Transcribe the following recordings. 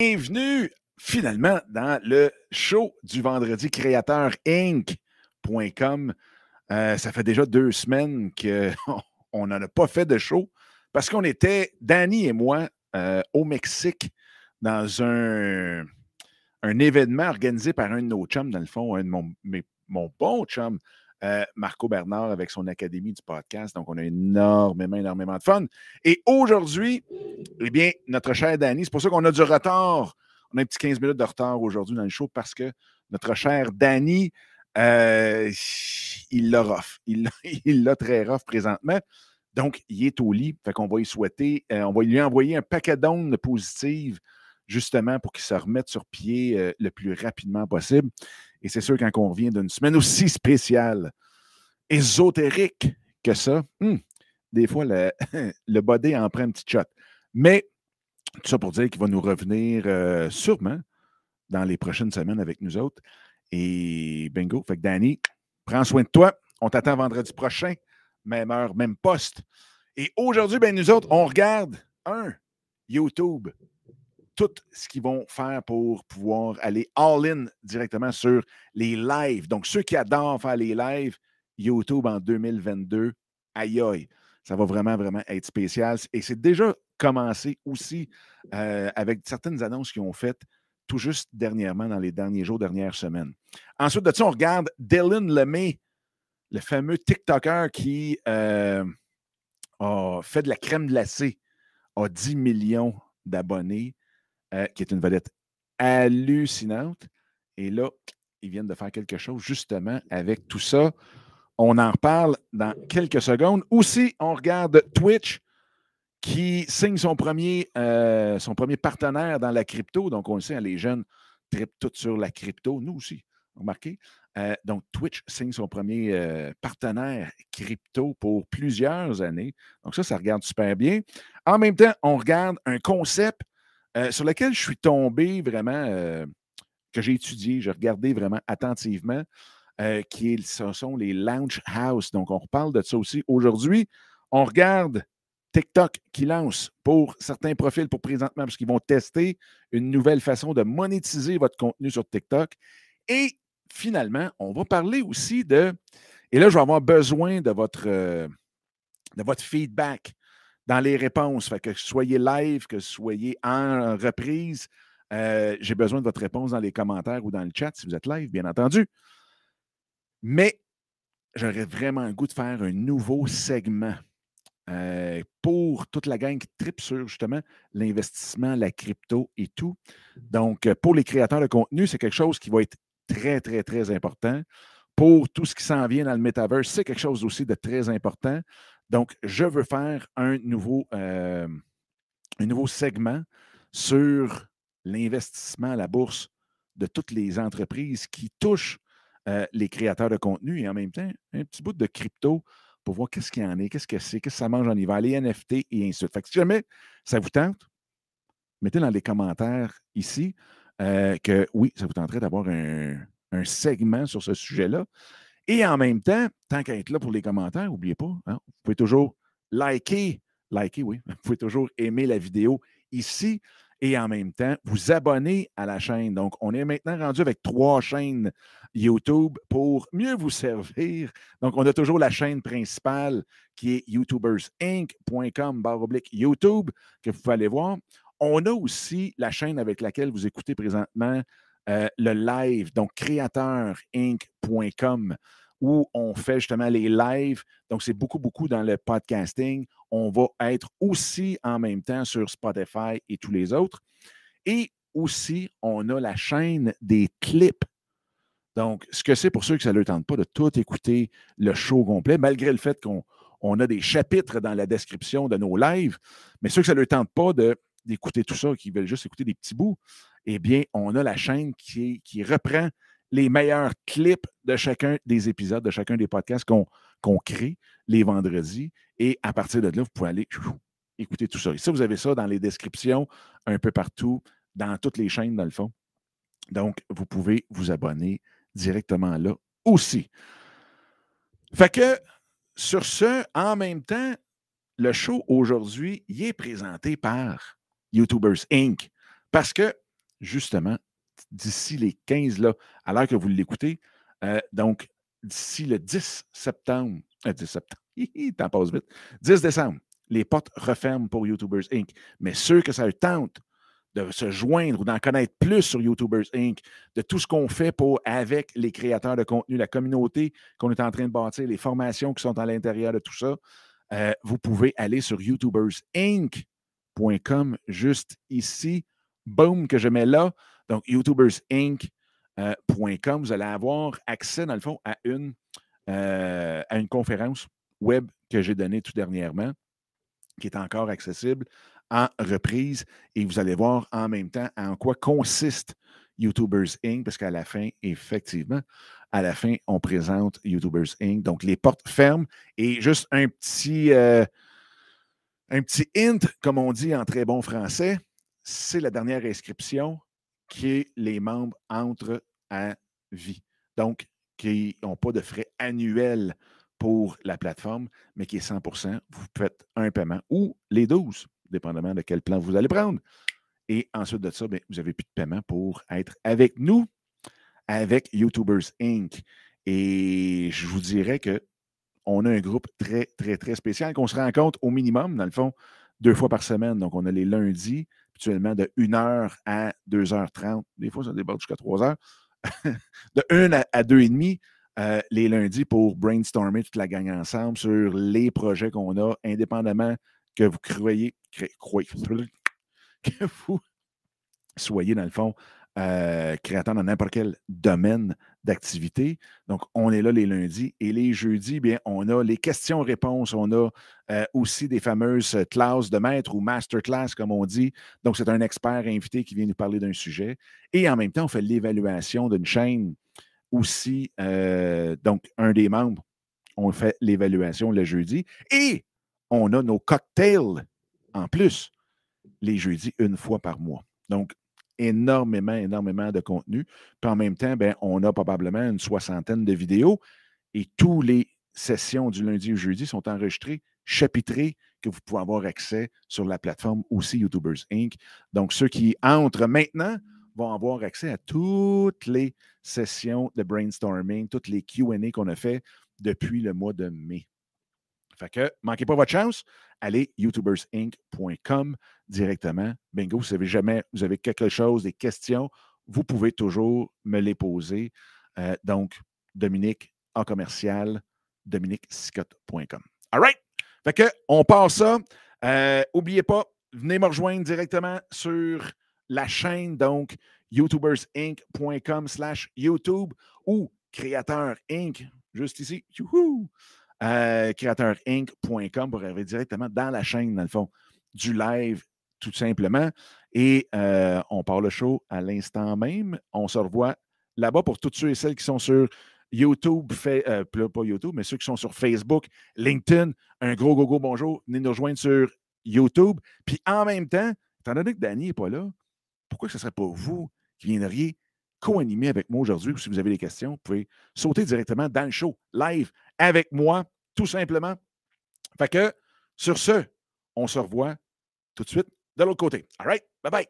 Bienvenue finalement dans le show du vendredi créateur Inc.com. Euh, ça fait déjà deux semaines qu'on n'en a pas fait de show parce qu'on était, Danny et moi, euh, au Mexique dans un, un événement organisé par un de nos chums, dans le fond, un de mon, mon bon chum, euh, Marco Bernard avec son Académie du podcast. Donc, on a énormément, énormément de fun. Et aujourd'hui, eh bien, notre cher Danny, c'est pour ça qu'on a du retard. On a un petit 15 minutes de retard aujourd'hui dans le show parce que notre cher Danny, euh, il l'a rough. Il l'a très rough présentement. Donc, il est au lit. Fait qu'on va lui souhaiter, euh, on va lui envoyer un paquet d'ondes positives justement pour qu'il se remette sur pied le plus rapidement possible. Et c'est sûr, quand on revient d'une semaine aussi spéciale, ésotérique que ça, hmm, des fois, le, le body en prend un petit shot. Mais tout ça pour dire qu'il va nous revenir euh, sûrement dans les prochaines semaines avec nous autres. Et bingo. Fait que Danny, prends soin de toi. On t'attend vendredi prochain, même heure, même poste. Et aujourd'hui, ben, nous autres, on regarde un YouTube tout ce qu'ils vont faire pour pouvoir aller all-in directement sur les lives. Donc, ceux qui adorent faire les lives, YouTube en 2022, aïe aïe, ça va vraiment, vraiment être spécial. Et c'est déjà commencé aussi euh, avec certaines annonces qu'ils ont faites tout juste dernièrement, dans les derniers jours, dernières semaines. Ensuite de ça, on regarde Dylan Lemay, le fameux TikToker qui euh, a fait de la crème glacée, a 10 millions d'abonnés. Euh, qui est une vedette hallucinante. Et là, ils viennent de faire quelque chose justement avec tout ça. On en reparle dans quelques secondes. Aussi, on regarde Twitch qui signe son premier, euh, son premier partenaire dans la crypto. Donc, on le sait, hein, les jeunes tripent tout sur la crypto. Nous aussi, remarquez. Euh, donc, Twitch signe son premier partenaire crypto pour plusieurs années. Donc, ça, ça regarde super bien. En même temps, on regarde un concept euh, sur lequel je suis tombé vraiment, euh, que j'ai étudié, j'ai regardé vraiment attentivement, euh, qui ce sont les Launch House. Donc, on reparle de ça aussi. Aujourd'hui, on regarde TikTok qui lance pour certains profils pour présentement, parce qu'ils vont tester une nouvelle façon de monétiser votre contenu sur TikTok. Et finalement, on va parler aussi de, et là, je vais avoir besoin de votre, de votre feedback dans les réponses. Fait que soyez live, que soyez en reprise. Euh, j'ai besoin de votre réponse dans les commentaires ou dans le chat si vous êtes live, bien entendu. Mais j'aurais vraiment le goût de faire un nouveau segment euh, pour toute la gang qui tripe sur justement l'investissement, la crypto et tout. Donc, pour les créateurs de contenu, c'est quelque chose qui va être très, très, très important. Pour tout ce qui s'en vient dans le metaverse, c'est quelque chose aussi de très important. Donc, je veux faire un nouveau, euh, un nouveau segment sur l'investissement à la bourse de toutes les entreprises qui touchent euh, les créateurs de contenu et en même temps, un petit bout de crypto pour voir qu'est-ce qu'il y en a, qu'est-ce que c'est, qu'est-ce que ça mange en hiver, les NFT et ainsi de suite. Fait que si jamais ça vous tente, mettez dans les commentaires ici euh, que oui, ça vous tenterait d'avoir un segment sur ce sujet-là. Et en même temps, tant qu'à être là pour les commentaires, n'oubliez pas, hein, vous pouvez toujours liker, liker, oui, vous pouvez toujours aimer la vidéo ici et en même temps vous abonner à la chaîne. Donc, on est maintenant rendu avec trois chaînes YouTube pour mieux vous servir. Donc, on a toujours la chaîne principale qui est youtubersinc.com YouTube que vous pouvez aller voir. On a aussi la chaîne avec laquelle vous écoutez présentement euh, le live, donc créateurinc.com, où on fait justement les lives. Donc, c'est beaucoup, beaucoup dans le podcasting. On va être aussi en même temps sur Spotify et tous les autres. Et aussi, on a la chaîne des clips. Donc, ce que c'est pour ceux ça ne leur tente pas de tout écouter le show complet, malgré le fait qu'on on a des chapitres dans la description de nos lives, mais ceux que ça ne leur tente pas d'écouter tout ça, qui veulent juste écouter des petits bouts, eh bien, on a la chaîne qui, reprend les meilleurs clips de chacun des épisodes, de chacun des podcasts qu'on crée les vendredis. Et à partir de là, vous pouvez aller écouter tout ça. Et ça, vous avez ça dans les descriptions un peu partout, dans toutes les chaînes, dans le fond. Donc, vous pouvez vous abonner directement là aussi. Fait que, sur ce, en même temps, le show aujourd'hui, il est présenté par YouTubers Inc. Parce que justement, d'ici les 15, là, à l'heure que vous l'écoutez, euh, donc d'ici le 10 septembre, 10 euh, septembre, t'en passe vite, 10 décembre, les portes referment pour YouTubers Inc. Mais ceux que ça tente de se joindre ou d'en connaître plus sur YouTubers Inc., de tout ce qu'on fait pour, avec les créateurs de contenu, la communauté qu'on est en train de bâtir, les formations qui sont à l'intérieur de tout ça, euh, vous pouvez aller sur YouTubersInc.com juste ici. Boom, que je mets là. Donc, YouTubersInc.com, euh, vous allez avoir accès, dans le fond, à une, euh, à une conférence web que j'ai donnée tout dernièrement, qui est encore accessible en reprise et vous allez voir en même temps en quoi consiste YouTubers Inc. parce qu'à la fin, effectivement, à la fin, on présente YouTubers Inc. Donc, les portes ferment et juste un petit, euh, un petit hint, comme on dit en très bon français, c'est la dernière inscription qui est les membres entrent à vie. Donc, qui n'ont pas de frais annuels pour la plateforme, mais qui est 100% Vous faites un paiement ou les 12 dépendamment de quel plan vous allez prendre. Et ensuite de ça, ben, vous n'avez plus de paiement pour être avec nous, avec YouTubers Inc. Et je vous dirais que on a un groupe très, très, très spécial qu'on se rencontre au minimum, dans le fond, deux fois par semaine. Donc, on a les lundis, actuellement de 1h à 2h30. Des fois, ça déborde jusqu'à 3h. de 1 à 2h30 euh, les lundis pour brainstormer toute la gang ensemble sur les projets qu'on a, indépendamment que vous croyez, croyez que vous soyez, dans le fond, euh, créateur dans n'importe quel domaine d'activité. Donc, on est là les lundis et les jeudis, bien, on a les questions-réponses, on a euh, aussi des fameuses classes de maître ou masterclass, comme on dit. Donc, c'est un expert invité qui vient nous parler d'un sujet. Et en même temps, on fait l'évaluation d'une chaîne aussi. Euh, donc, un des membres, on fait l'évaluation le jeudi. Et on a nos cocktails en plus les jeudis une fois par mois. Donc, énormément, énormément de contenu. Puis en même temps, ben, on a probablement une soixantaine de vidéos et toutes les sessions du lundi au jeudi sont enregistrées, chapitrées, que vous pouvez avoir accès sur la plateforme aussi YouTubers Inc. Donc, ceux qui entrent maintenant vont avoir accès à toutes les sessions de brainstorming, toutes les QA qu'on a fait depuis le mois de mai. Fait que, manquez pas votre chance, allez youtubersinc.com directement. Bingo, vous avez jamais, vous avez quelque chose, des questions, vous pouvez toujours me les poser. Euh, donc, Dominique en commercial, dominiquescott.com. All right? Fait que, on passe ça. Euh, pas, venez me rejoindre directement sur la chaîne, donc youtubersinc.com slash YouTube ou Créateur Inc. Juste ici. Youhou! Euh, créateurInc.com pour arriver directement dans la chaîne, dans le fond, du live, tout simplement. Et euh, on part le show à l'instant même. On se revoit là-bas pour tous ceux et celles qui sont sur YouTube, fait, euh, pas YouTube, mais ceux qui sont sur Facebook, LinkedIn. Un gros, gros, bonjour. Venez nous rejoindre sur YouTube. Puis en même temps, étant donné que Danny n'est pas là, pourquoi ce ne serait pas vous qui viendriez co-animer avec moi aujourd'hui? Ou si vous avez des questions, vous pouvez sauter directement dans le show live avec moi tout simplement. Fait que, sur ce, on se revoit tout de suite de l'autre côté. All right? Bye bye.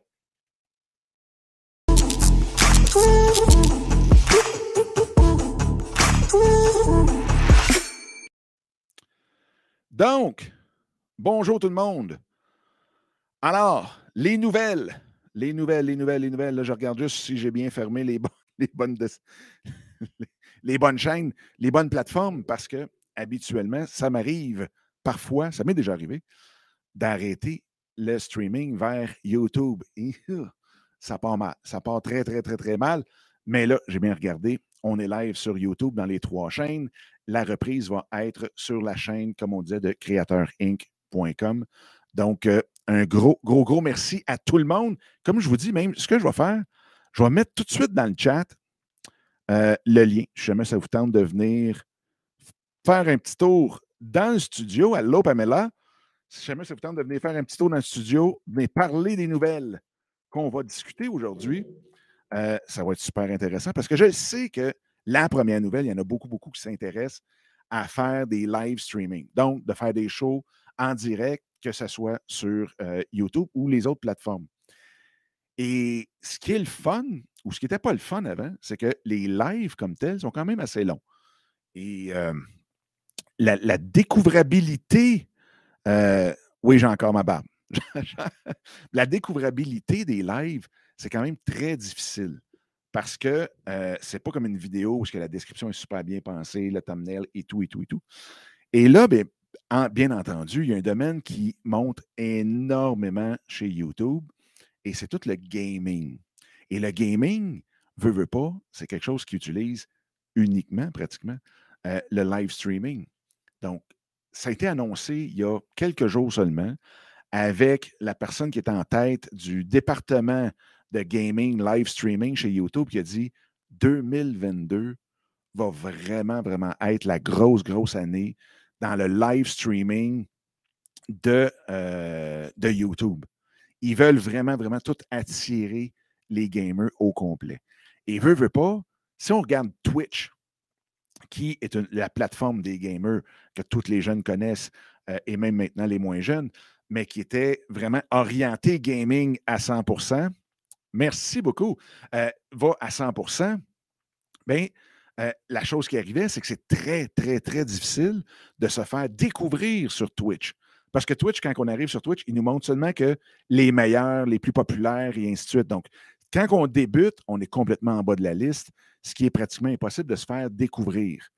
Donc, bonjour tout le monde. Alors, les nouvelles, les nouvelles, les nouvelles, les nouvelles. Là, je regarde juste si j'ai bien fermé les, bonnes, les bonnes chaînes, les bonnes plateformes, parce que habituellement, ça m'arrive parfois, ça m'est déjà arrivé, d'arrêter le streaming vers YouTube. ça part mal. Ça part très, très, très, très mal. Mais là, j'ai bien regardé. On est live sur YouTube dans les trois chaînes. La reprise va être sur la chaîne, comme on disait, de créateurInc.com. Donc, euh, un gros, gros, gros merci à tout le monde. Comme je vous dis, même ce que je vais faire, je vais mettre tout de suite dans le chat euh, le lien. Si jamais ça vous tente de venir faire un petit tour dans le studio. Allô, Pamela? Si jamais ça vous tente de venir faire un petit tour dans le studio, venir parler des nouvelles qu'on va discuter aujourd'hui, euh, ça va être super intéressant parce que je sais que la première nouvelle, il y en a beaucoup, beaucoup qui s'intéressent à faire des live streaming. Donc, de faire des shows en direct, que ce soit sur euh, YouTube ou les autres plateformes. Et ce qui est le fun, ou ce qui n'était pas le fun avant, c'est que les lives comme tels sont quand même assez longs. Et la, découvrabilité, oui, j'ai encore ma barbe. la découvrabilité des lives, c'est quand même très difficile parce que ce c'est pas comme une vidéo où la description est super bien pensée, le thumbnail et tout, et tout, et tout. Et là, bien, bien entendu, il y a un domaine qui monte énormément chez YouTube et c'est tout le gaming. Et le gaming, veut, veut pas, c'est quelque chose qui utilise uniquement, pratiquement, euh, le live streaming. Donc, ça a été annoncé il y a quelques jours seulement avec la personne qui est en tête du département de gaming live streaming chez YouTube qui a dit 2022 va vraiment, vraiment être la grosse, grosse année dans le live streaming de, euh, de YouTube. Ils veulent vraiment, vraiment tout attirer les gamers au complet. Et veut, veut pas, si on regarde Twitch, qui est la plateforme des gamers que tous les jeunes connaissent euh, et même maintenant les moins jeunes, mais qui était vraiment orienté gaming à 100% Merci beaucoup. Euh, va à 100 Bien, euh, la chose qui arrivait, c'est que c'est très, très, très difficile de se faire découvrir sur Twitch. Parce que Twitch, quand on arrive sur Twitch, il nous montre seulement que les meilleurs, les plus populaires et ainsi de suite. Donc, quand on débute, on est complètement en bas de la liste, ce qui est pratiquement impossible de se faire découvrir.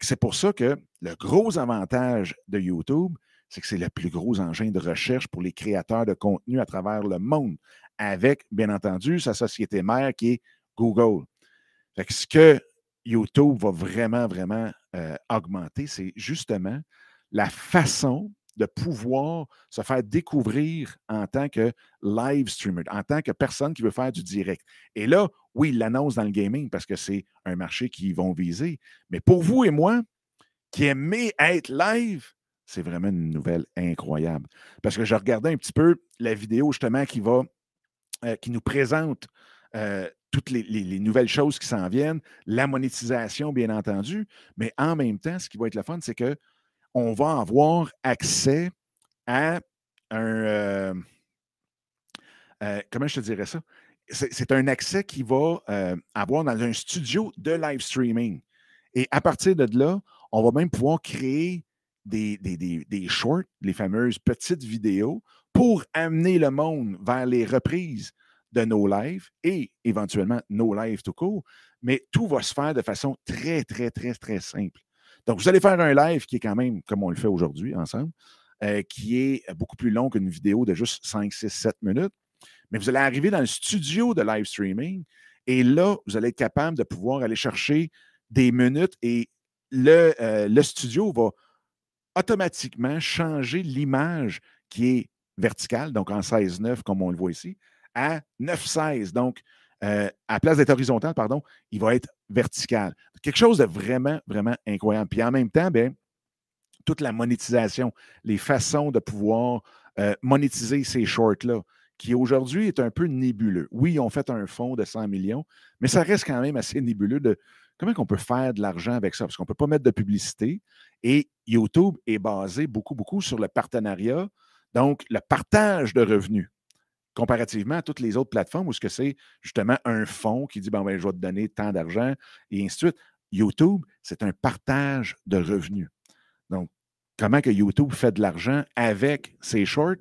c'est pour ça que le gros avantage de YouTube, c'est que c'est le plus gros engin de recherche pour les créateurs de contenu à travers le monde, avec, bien entendu, sa société mère qui est Google. ce que YouTube va vraiment, vraiment euh, augmenter, c'est justement la façon de pouvoir se faire découvrir en tant que live streamer, en tant que personne qui veut faire du direct. Et là, oui, il l'annonce dans le gaming parce que c'est un marché qu'ils vont viser. Mais pour vous et moi, qui aimez être live, c'est vraiment une nouvelle incroyable. Parce que je regardais un petit peu la vidéo justement qui va, euh, qui nous présente euh, toutes les, les, nouvelles choses qui s'en viennent, la monétisation, bien entendu, mais en même temps, ce qui va être le fun, c'est que on va avoir accès à un. Euh, euh, comment je te dirais ça? C'est un accès qui va euh, avoir dans un studio de live streaming. Et à partir de là, on va même pouvoir créer des, des, des, shorts, les fameuses petites vidéos, pour amener le monde vers les reprises de nos lives et éventuellement nos lives tout court. Mais tout va se faire de façon très, très, très, très simple. Donc, vous allez faire un live qui est quand même, comme on le fait aujourd'hui ensemble, euh, qui est beaucoup plus long qu'une vidéo de juste 5, 6, 7 minutes. Mais vous allez arriver dans le studio de live streaming et là, vous allez être capable de pouvoir aller chercher des minutes et le, euh, le studio va automatiquement changer l'image qui est verticale, donc en 16-9, comme on le voit ici, à 9-16. Donc, euh, à place d'être horizontal, pardon, il va être vertical. Quelque chose de vraiment, vraiment incroyable. Puis en même temps, bien, toute la monétisation, les façons de pouvoir euh, monétiser ces shorts-là, qui aujourd'hui est un peu nébuleux. Oui, ont fait un fonds de 100 millions, mais ça reste quand même assez nébuleux de comment on peut faire de l'argent avec ça, parce qu'on ne peut pas mettre de publicité. Et YouTube est basé beaucoup, beaucoup sur le partenariat, donc le partage de revenus comparativement à toutes les autres plateformes où ce que c'est justement un fonds qui dit ben, ben, je vais te donner tant d'argent et ainsi de suite. YouTube, c'est un partage de revenus. Donc, comment que YouTube fait de l'argent avec ses shorts?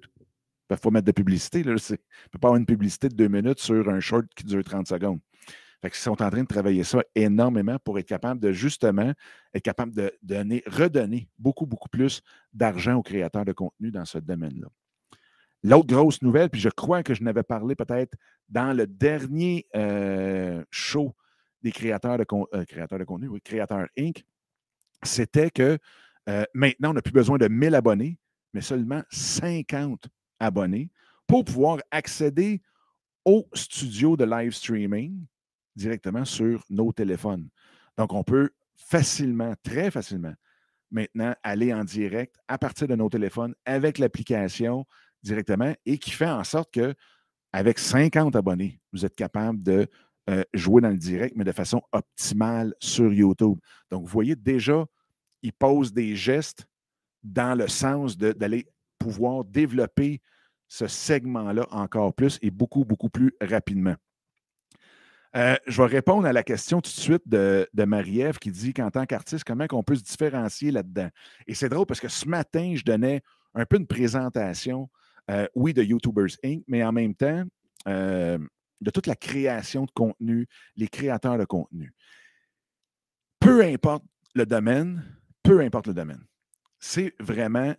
Il faut mettre de publicité. Là, ne peut pas avoir une publicité de deux minutes sur un short qui dure 30 secondes. Ils sont en train de travailler ça énormément pour être capable de justement être capable de donner, redonner beaucoup, beaucoup plus d'argent aux créateurs de contenu dans ce domaine-là. L'autre grosse nouvelle, puis je crois que je n'avais parlé peut-être dans le dernier euh, show des créateurs de, euh, créateurs de contenu, oui, Créateurs Inc., c'était que euh, maintenant, on n'a plus besoin de 1000 abonnés, mais seulement 50 abonnés pour pouvoir accéder au studio de live streaming directement sur nos téléphones. Donc, on peut facilement, très facilement, maintenant aller en direct à partir de nos téléphones avec l'application directement et qui fait en sorte que avec 50 abonnés, vous êtes capable de euh, jouer dans le direct, mais de façon optimale sur YouTube. Donc, vous voyez déjà, il pose des gestes dans le sens d'aller pouvoir développer ce segment-là encore plus et beaucoup, beaucoup plus rapidement. Euh, je vais répondre à la question tout de suite de, Marie-Ève qui dit qu'en tant qu'artiste, comment on peut se différencier là-dedans? Et c'est drôle parce que ce matin, je donnais un peu une présentation, euh, oui, de YouTubers Inc., mais en même temps, euh, de toute la création de contenu, les créateurs de contenu. Peu importe le domaine, peu importe le domaine, c'est vraiment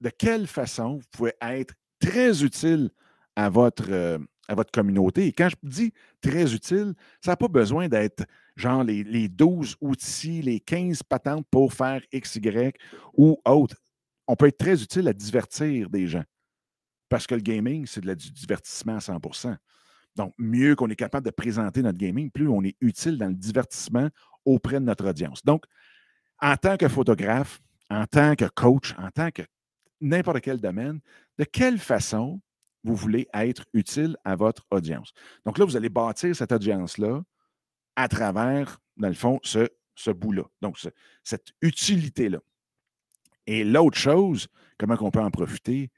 de quelle façon vous pouvez être très utile à votre, à votre communauté. Et quand je dis très utile, ça n'a pas besoin d'être genre les, les, 12 outils, les 15 patentes pour faire X, Y ou autre. On peut être très utile à divertir des gens. Parce que le gaming, c'est du divertissement à 100% Donc, mieux qu'on est capable de présenter notre gaming, plus on est utile dans le divertissement auprès de notre audience. Donc, en tant que photographe, en tant que coach, en tant que n'importe quel domaine, de quelle façon vous voulez être utile à votre audience? Donc là, vous allez bâtir cette audience-là à travers, dans le fond, ce, ce bout-là. Donc, cette utilité-là. Et l'autre chose, comment on peut en profiter?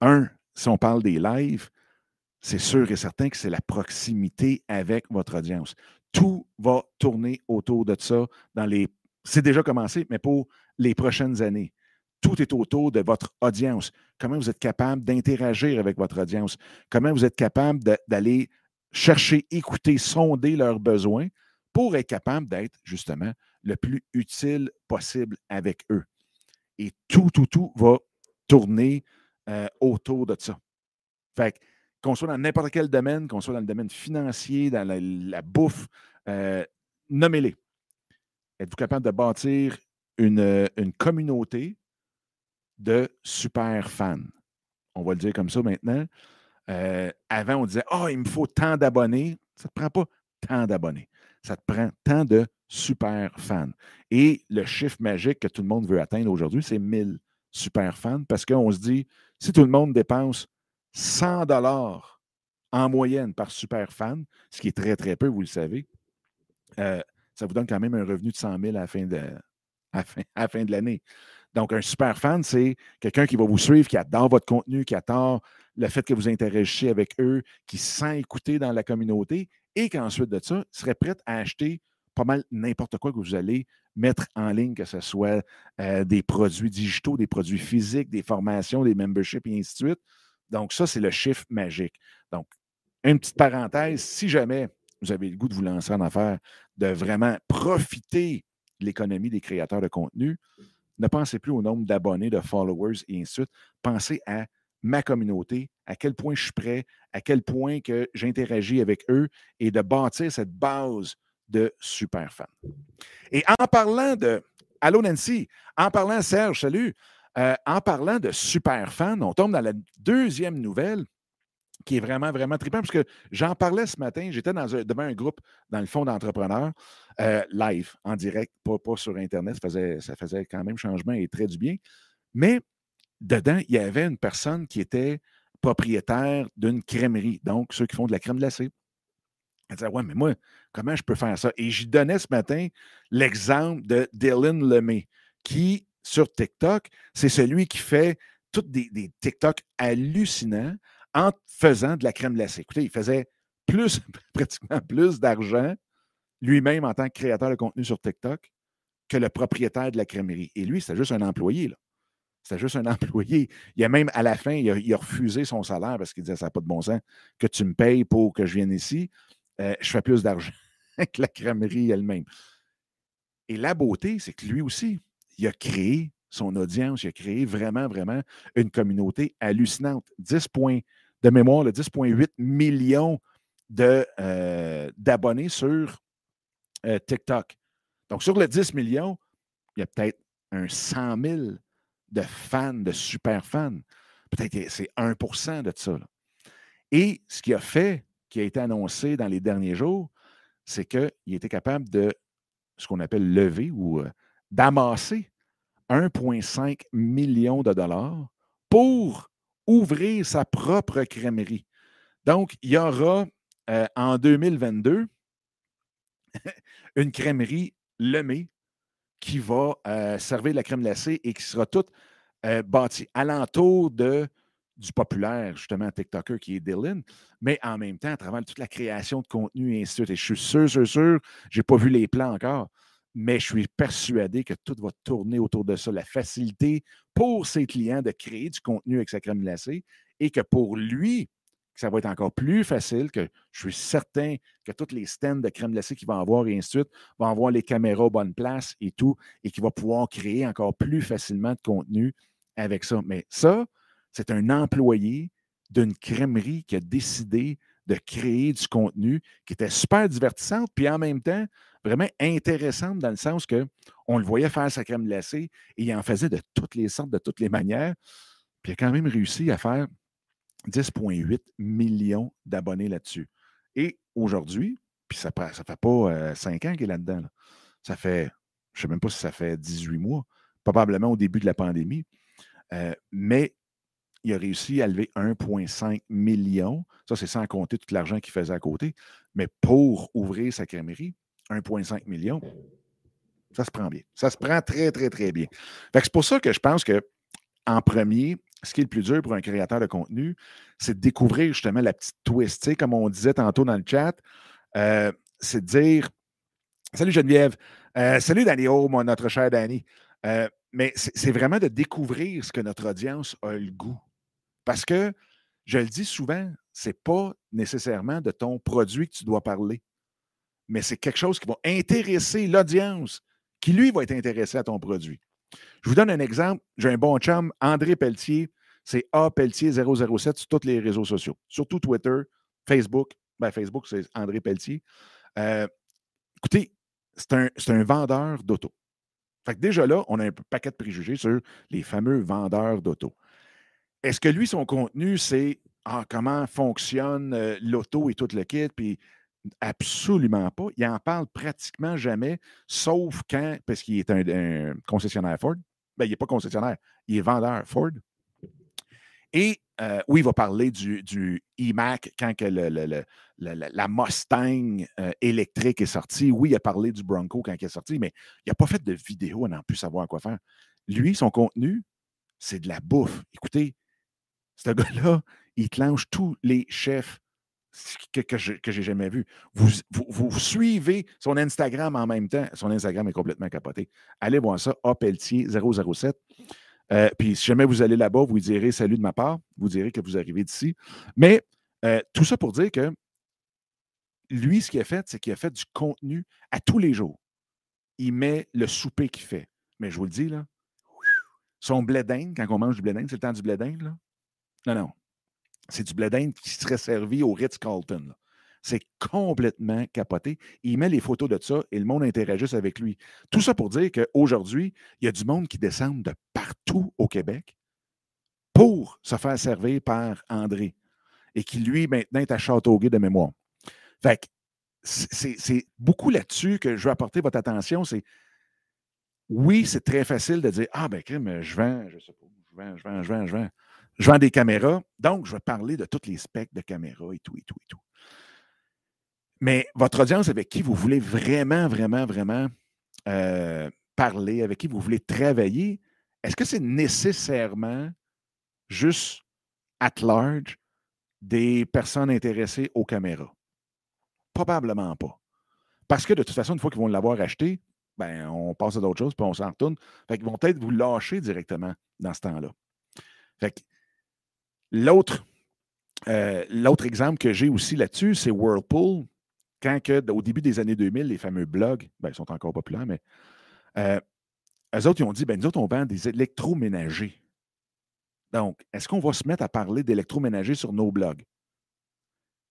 Un, si on parle des lives, c'est sûr et certain que c'est la proximité avec votre audience. Tout va tourner autour de ça dans les. C'est déjà commencé, mais pour les prochaines années tout est autour de votre audience. Comment vous êtes capable d'interagir avec votre audience? Comment vous êtes capable d'aller chercher, écouter, sonder leurs besoins pour être capable d'être justement le plus utile possible avec eux. Et tout, tout, tout va tourner euh, autour de ça. Fait qu'on soit dans n'importe quel domaine, qu'on soit dans le domaine financier, dans la, bouffe, euh, nommez-les. Êtes-vous capable de bâtir une, une communauté de super fans? On va le dire comme ça maintenant. Euh, avant, on disait oh, il me faut tant d'abonnés. Ça ne te prend pas tant d'abonnés. Ça te prend tant de super fans. Et le chiffre magique que tout le monde veut atteindre aujourd'hui, c'est 1000 super fans parce qu'on se dit si tout le monde dépense 100 dollars en moyenne par super fan, ce qui est très, très peu, vous le savez, euh, ça vous donne quand même un revenu de 100 000 à la fin de, fin l'année. Donc, un super fan, c'est quelqu'un qui va vous suivre, qui adore votre contenu, qui adore le fait que vous interagissiez avec eux, qui se sent écouté dans la communauté et qu'ensuite de ça, serait prêt à acheter pas mal n'importe quoi que vous allez mettre en ligne, que ce soit euh, des produits digitaux, des produits physiques, des formations, des memberships et ainsi de suite. Donc, ça, c'est le chiffre magique. Donc, une petite parenthèse, si jamais vous avez le goût de vous lancer en affaires, de vraiment profiter de l'économie des créateurs de contenu, ne pensez plus au nombre d'abonnés, de followers et ainsi de suite. Pensez à ma communauté, à quel point je suis prêt, à quel point que j'interagis avec eux et de bâtir cette base de super fans. Et en parlant de Allô Nancy, en parlant Serge, salut, euh, en parlant de super fans, on tombe dans la deuxième nouvelle qui est vraiment, vraiment trippant, parce que j'en parlais ce matin, j'étais devant un groupe, dans le fond d'entrepreneurs, euh, live, en direct, pas, sur Internet, ça faisait, ça faisait quand même changement et très du bien. Mais dedans, il y avait une personne qui était propriétaire d'une crèmerie, donc ceux qui font de la crème glacée. Elle disait, ouais, mais moi, comment je peux faire ça? Et j'y donnais ce matin l'exemple de Dylan Lemay, qui, sur TikTok, c'est celui qui fait tous des, des TikTok hallucinants en faisant de la crème glacée. Écoutez, il faisait plus, pratiquement plus d'argent lui-même en tant que créateur de contenu sur TikTok que le propriétaire de la crèmerie. Et lui, c'était juste un employé. Là. C'était juste un employé. Il a même, à la fin, il a, refusé son salaire parce qu'il disait Ça n'a pas de bon sens que tu me payes pour que je vienne ici. Euh, je fais plus d'argent que la crèmerie elle-même. Et la beauté, c'est que lui aussi, il a créé son audience, il a créé vraiment, vraiment une communauté hallucinante. 10 points de mémoire, 10,8 millions euh, d'abonnés sur euh, TikTok. Donc, sur les 10 millions, il y a peut-être un 100 000 de fans, de super fans. Peut-être que c'est 1% de ça. Et ce qui a fait, qui a été annoncé dans les derniers jours, c'est qu'il était capable de ce qu'on appelle lever ou euh, d'amasser 1,5 million de dollars pour ouvrir sa propre crèmerie. Donc, il y aura euh, en 2022 une crèmerie Lemay qui va euh, servir de la crème glacée et qui sera toute bâtie alentour de du populaire, justement, TikToker qui est Dylan, mais en même temps, à travers toute la création de contenu et ainsi de suite. Et je suis sûr, sûr, sûr, je n'ai pas vu les plans encore, mais je suis persuadé que tout va tourner autour de ça. La facilité pour ses clients de créer du contenu avec sa crème glacée et que pour lui, ça va être encore plus facile, que je suis certain que toutes les stands de crème glacée qu'il va avoir et ainsi de suite vont avoir les caméras aux bonnes places et tout, et qu'il va pouvoir créer encore plus facilement de contenu avec ça. Mais ça, c'est un employé d'une crèmerie qui a décidé de créer du contenu qui était super divertissant, puis en même temps, vraiment intéressante dans le sens que on le voyait faire sa crème glacée et il en faisait de toutes les sortes, de toutes les manières. Puis il a quand même réussi à faire 10,8 millions d'abonnés là-dessus. Et aujourd'hui, puis ça ne fait pas 5 euh, ans qu'il est là-dedans. Ça fait, je ne sais même pas si ça fait 18 mois, probablement au début de la pandémie. Euh, mais il a réussi à lever 1,5 million. Ça, c'est sans compter tout l'argent qu'il faisait à côté. Mais pour ouvrir sa crèmerie, 1,5 million, ça se prend bien. Ça se prend très, très, très bien. C'est pour ça que je pense que en premier, ce qui est le plus dur pour un créateur de contenu, c'est de découvrir justement la petite twist. comme on disait tantôt dans le chat, euh, c'est de dire Salut Geneviève, euh, salut Daniel, notre cher Danny. Euh, mais c'est vraiment de découvrir ce que notre audience a le goût. Parce que, je le dis souvent, ce n'est pas nécessairement de ton produit que tu dois parler, mais c'est quelque chose qui va intéresser l'audience, qui lui va être intéressé à ton produit. Je vous donne un exemple. J'ai un bon chum, André Pelletier. C'est A Pelletier 007 sur tous les réseaux sociaux, surtout Twitter, Facebook. Ben, Facebook, c'est André Pelletier. Euh, écoutez, c'est un, un, vendeur d'auto. Fait que déjà là, on a un paquet de préjugés sur les fameux vendeurs d'auto. Est-ce que lui, son contenu, c'est ah, comment fonctionne euh, l'auto et tout le kit, puis absolument pas. Il en parle pratiquement jamais, sauf quand, parce qu'il est un, concessionnaire Ford. Ben, il n'est pas concessionnaire, il est vendeur Ford. Et euh, oui, il va parler du, du iMac quand que la Mustang euh, électrique est sortie. Oui, il a parlé du Bronco quand il est sorti, mais il n'a pas fait de vidéo, on n'a plus savoir quoi faire. Lui, son contenu, c'est de la bouffe. Écoutez, ce gars-là, il clenche tous les chefs que, que j'ai jamais vu. Vous, vous, suivez son Instagram en même temps. Son Instagram est complètement capoté. Allez voir ça, Apeltier 007. Euh, puis si jamais vous allez là-bas, vous direz salut de ma part. Vous direz que vous arrivez d'ici. Mais euh, tout ça pour dire que lui, ce qu'il a fait, c'est qu'il a fait du contenu à tous les jours. Il met le souper qu'il fait. Mais je vous le dis, là, son blé quand on mange du blé c'est le temps du blé là? Non, non. C'est du blé qui serait servi au Ritz-Carlton. C'est complètement capoté. Il met les photos de ça et le monde interagisse avec lui. Tout ça pour dire qu'aujourd'hui, il y a du monde qui descend de partout au Québec pour se faire servir par André et qui, lui, maintenant, est à Châteauguay de mémoire. Fait que c'est beaucoup là-dessus que je veux apporter votre attention. C'est oui, c'est très facile de dire Ah, ben, crime, je vends, je sais pas, je vends, je vends, je vends, je vends. Je vends des caméras, donc je vais parler de tous les specs de caméras et tout, et tout, et tout. Mais votre audience avec qui vous voulez vraiment, vraiment, vraiment euh, parler, avec qui vous voulez travailler, est-ce que c'est nécessairement juste at large des personnes intéressées aux caméras? Probablement pas. Parce que de toute façon, une fois qu'ils vont l'avoir acheté, ben, on passe à d'autres choses, puis on s'en retourne. Fait vont peut-être vous lâcher directement dans ce temps-là. Fait L'autre, euh, l'autre exemple que j'ai aussi là-dessus, c'est Whirlpool. Quand au début des années 2000, les fameux blogs, ben, ils sont encore populaires, mais euh, eux autres, ils ont dit, ben, nous autres, on vend des électroménagers. Donc, est-ce qu'on va se mettre à parler d'électroménagers sur nos blogs?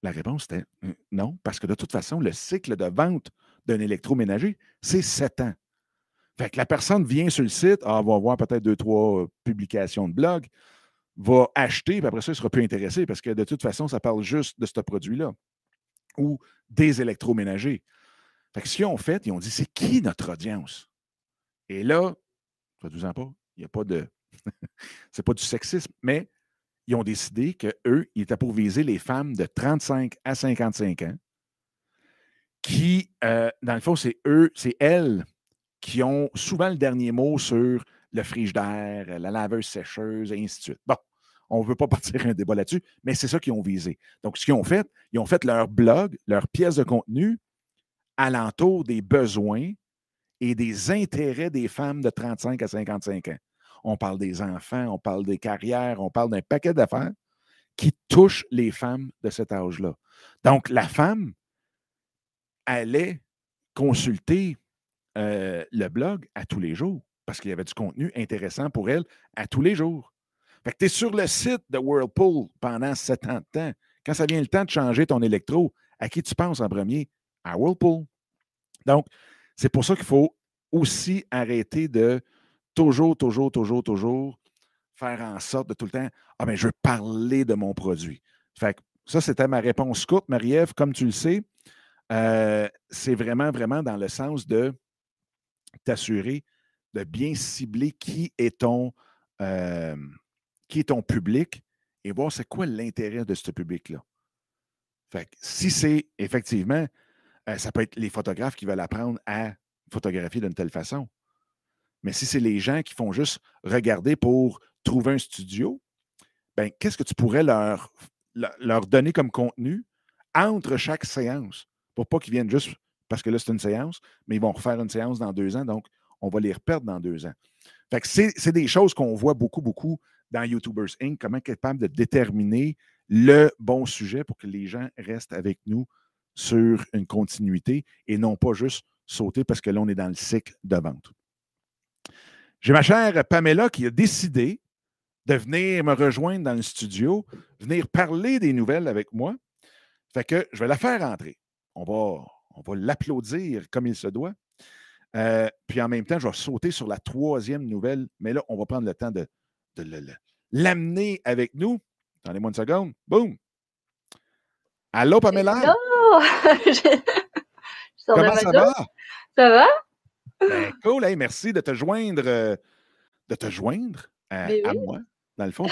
La réponse était euh, non, parce que de toute façon, le cycle de vente d'un électroménager, c'est sept ans. Fait que la personne vient sur le site, ah, va voir peut-être deux, trois publications de blog va acheter, puis après ça, il ne sera plus intéressé parce que de toute façon, ça parle juste de ce produit-là ou des électroménagers. Fait que ce qu'ils ont fait, ils ont dit c'est qui notre audience? Et là, ça ne vous en pas, il n'y a pas de. c'est pas du sexisme, mais ils ont décidé qu'eux, ils étaient pour viser les femmes de 35 à 55 ans qui, euh, dans le fond, c'est eux, c'est elles qui ont souvent le dernier mot sur le frigidaire, la laveuse sécheuse, et ainsi de suite. Bon, On ne veut pas partir un débat là-dessus, mais c'est ça qu'ils ont visé. Donc, ce qu'ils ont fait, ils ont fait leur blog, leur pièce de contenu alentour des besoins et des intérêts des femmes de 35 à 55 ans. On parle des enfants, on parle des carrières, on parle d'un paquet d'affaires qui touchent les femmes de cet âge-là. Donc, la femme allait consulter euh, le blog à tous les jours parce qu'il y avait du contenu intéressant pour elle à tous les jours. Fait que tu es sur le site de Whirlpool pendant sept ans de temps. Quand ça vient le temps de changer ton électro, à qui tu penses en premier? À Whirlpool. Donc, c'est pour ça qu'il faut aussi arrêter de toujours, toujours, toujours, toujours faire en sorte de tout le temps, ah ben, je veux parler de mon produit. Fait que ça, c'était ma réponse courte, Marie-Ève. Comme tu le sais, euh, c'est vraiment, vraiment dans le sens de t'assurer de bien cibler qui est ton, euh, qui est ton public et voir c'est quoi l'intérêt de ce public-là. Fait que si c'est effectivement, euh, ça peut être les photographes qui veulent apprendre à photographier d'une telle façon. Mais si c'est les gens qui font juste regarder pour trouver un studio, ben, qu'est-ce que tu pourrais leur, leur donner comme contenu entre chaque séance? Pour pas qu'ils viennent juste parce que là, c'est une séance, mais ils vont refaire une séance dans deux ans, donc on va les reperdre dans deux ans. Fait que c'est des choses qu'on voit beaucoup, beaucoup dans YouTubers Inc., comment être capable de déterminer le bon sujet pour que les gens restent avec nous sur une continuité et non pas juste sauter parce que là, on est dans le cycle de vente. J'ai ma chère Pamela qui a décidé de venir me rejoindre dans le studio, venir parler des nouvelles avec moi. Fait que je vais la faire entrer. On va, on va l'applaudir comme il se doit. Euh, puis en même temps, je vais sauter sur la troisième nouvelle, mais là, on va prendre le temps de, l'amener avec nous. Attendez-moi une seconde. Boum! Allô, Pamela? Allô! Comment ça va? Ça va? Ben, cool, merci de te joindre, euh, de te joindre à, moi, dans le fond,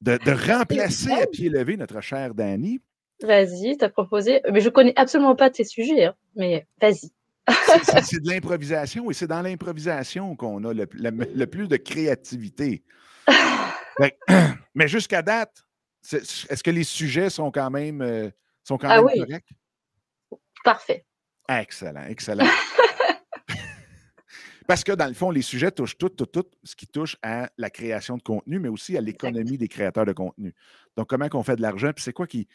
de, remplacer à pied levé notre chère Dani. Vas-y, t'as proposé. Mais je connais absolument pas tes sujets, hein, mais vas-y. c'est de l'improvisation et c'est dans l'improvisation qu'on a le, plus de créativité. mais jusqu'à date, est-ce que les sujets sont quand même, euh, sont quand ah même corrects? Parfait. Excellent, excellent. Parce que dans le fond, les sujets touchent tout, tout, tout ce qui touche à la création de contenu, mais aussi à l'économie des créateurs de contenu. Donc, comment on fait de l'argent, puis c'est quoi qui.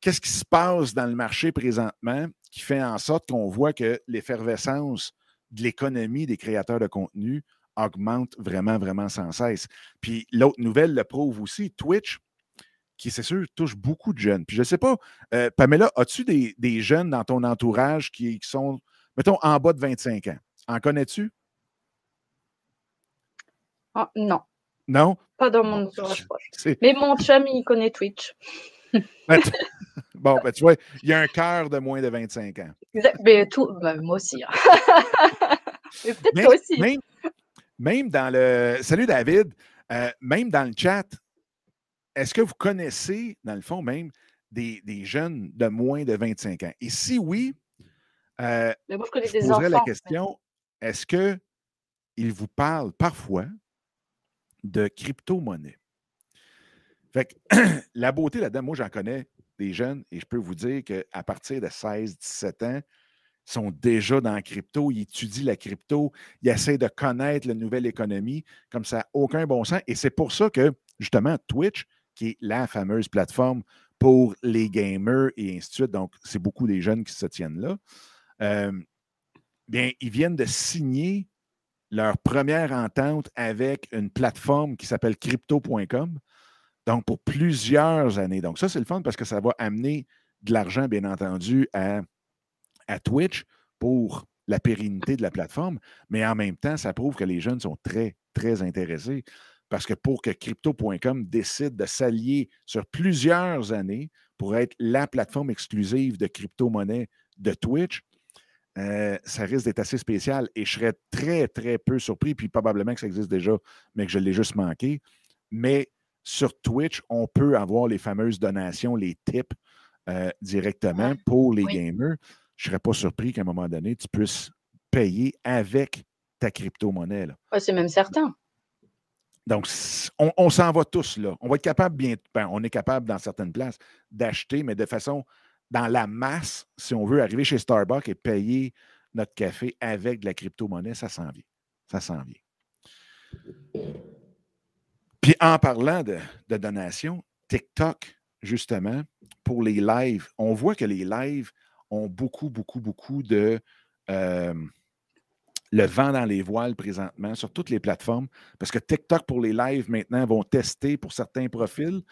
Qu'est-ce qui se passe dans le marché présentement qui fait en sorte qu'on voit que l'effervescence de l'économie des créateurs de contenu augmente vraiment, vraiment sans cesse. Puis l'autre nouvelle le prouve aussi, Twitch, qui, c'est sûr, touche beaucoup de jeunes. Puis je ne sais pas, euh, Pamela, as-tu des, jeunes dans ton entourage qui, qui, sont, mettons, en bas de 25 ans? En connais-tu? Ah, non. Non? Pas dans mon entourage. Mais mon chum, il connaît Twitch. bon, ben, tu vois, il y a un cœur de moins de 25 ans. Mais tout, ben, moi aussi. Hein. Mais peut-être toi aussi. Même, dans le. Salut David. Euh, même dans le chat, est-ce que vous connaissez, dans le fond, même des, jeunes de moins de 25 ans? Et si oui, euh, Mais moi, je, connais des poserais la question est-ce qu'ils vous parlent parfois de crypto-monnaie? Fait que la beauté là-dedans, moi, j'en connais des jeunes et je peux vous dire qu'à partir de 16, 17 ans, ils sont déjà dans crypto, ils étudient la crypto, ils essaient de connaître la nouvelle économie, comme ça aucun bon sens. Et c'est pour ça que, justement, Twitch, qui est la fameuse plateforme pour les gamers et ainsi de suite, donc c'est beaucoup des jeunes qui se tiennent là, euh, bien, ils viennent de signer leur première entente avec une plateforme qui s'appelle crypto.com. Donc, pour plusieurs années. Donc, ça, c'est le fun parce que ça va amener de l'argent, bien entendu, à, à Twitch pour la pérennité de la plateforme, mais en même temps, ça prouve que les jeunes sont très, très intéressés parce que pour que crypto.com décide de s'allier sur plusieurs années pour être la plateforme exclusive de crypto-monnaie de Twitch, euh, ça risque d'être assez spécial et je serais très, très peu surpris, puis probablement que ça existe déjà, mais que je l'ai juste manqué. Mais sur Twitch, on peut avoir les fameuses donations, les tips euh, directement pour les gamers. Je ne serais pas surpris qu'à un moment donné, tu puisses payer avec ta crypto-monnaie. c'est même certain. Donc, on, s'en va tous là. On va être capable, bien, ben, on est capable dans certaines places d'acheter, mais de façon, dans la masse, si on veut arriver chez Starbucks et payer notre café avec de la crypto-monnaie, ça s'en vient. Ça s'en vient. Puis en parlant de, de donations, TikTok, justement, pour les lives, on voit que les lives ont beaucoup, beaucoup, beaucoup de euh, le vent dans les voiles présentement sur toutes les plateformes, parce que TikTok pour les lives maintenant vont tester pour certains profils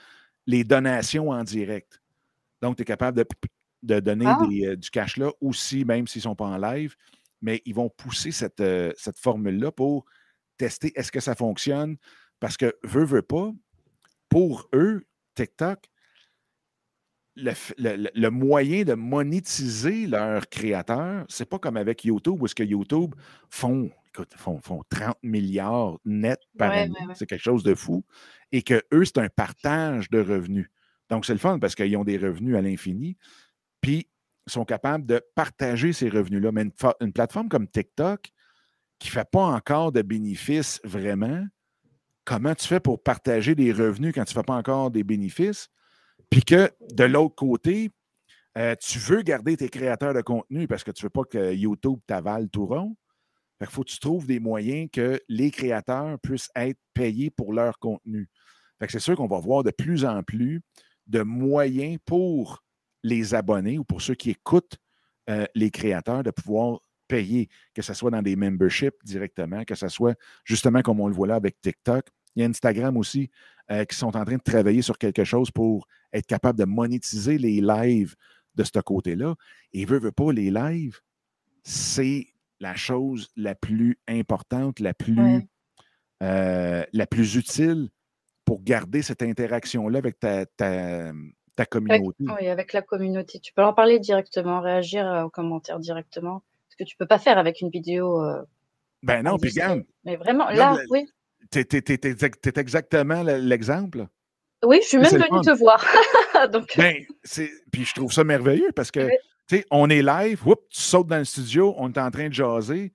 les donations en direct. Donc, tu es capable de, donner ah! euh, du cash là aussi, même s'ils ne sont pas en live, mais ils vont pousser cette, euh, cette formule-là pour tester est-ce que ça fonctionne. Parce que, veut, veut pas, pour eux, TikTok, le, moyen de monétiser leurs créateurs, c'est pas comme avec YouTube, où ce que YouTube font, font, 30 milliards net par année. C'est quelque chose de fou. Et que eux, c'est un partage de revenus. Donc, c'est le fun parce qu'ils ont des revenus à l'infini. Puis, sont capables de partager ces revenus-là. Mais une, plateforme comme TikTok, qui ne fait pas encore de bénéfices vraiment, comment tu fais pour partager des revenus quand tu ne fais pas encore des bénéfices? Puis que de l'autre côté, euh, tu veux garder tes créateurs de contenu parce que tu ne veux pas que YouTube t'avale tout rond. Il faut que tu trouves des moyens que les créateurs puissent être payés pour leur contenu. c'est sûr qu'on va voir de plus en plus de moyens pour les abonnés ou pour ceux qui écoutent euh, les créateurs de pouvoir payer, que ce soit dans des memberships directement, que ce soit justement comme on le voit là avec TikTok. Il y a Instagram aussi euh, qui sont en train de travailler sur quelque chose pour être capable de monétiser les lives de ce côté-là. Et veut, veut pas, les lives, c'est la chose la plus importante, la plus, euh, la plus utile pour garder cette interaction-là avec ta, ta, communauté. oui, avec la communauté. Tu peux en parler directement, réagir euh, aux commentaires directement. Ce que tu ne peux pas faire avec une vidéo. ben non, puis Mais vraiment, là, oui. Tu es, exactement l'exemple. Oui, je suis même venue te voir. Donc... Ben, puis je trouve ça merveilleux parce que, tu sais, on est live, tu sautes dans le studio, on est en train de jaser.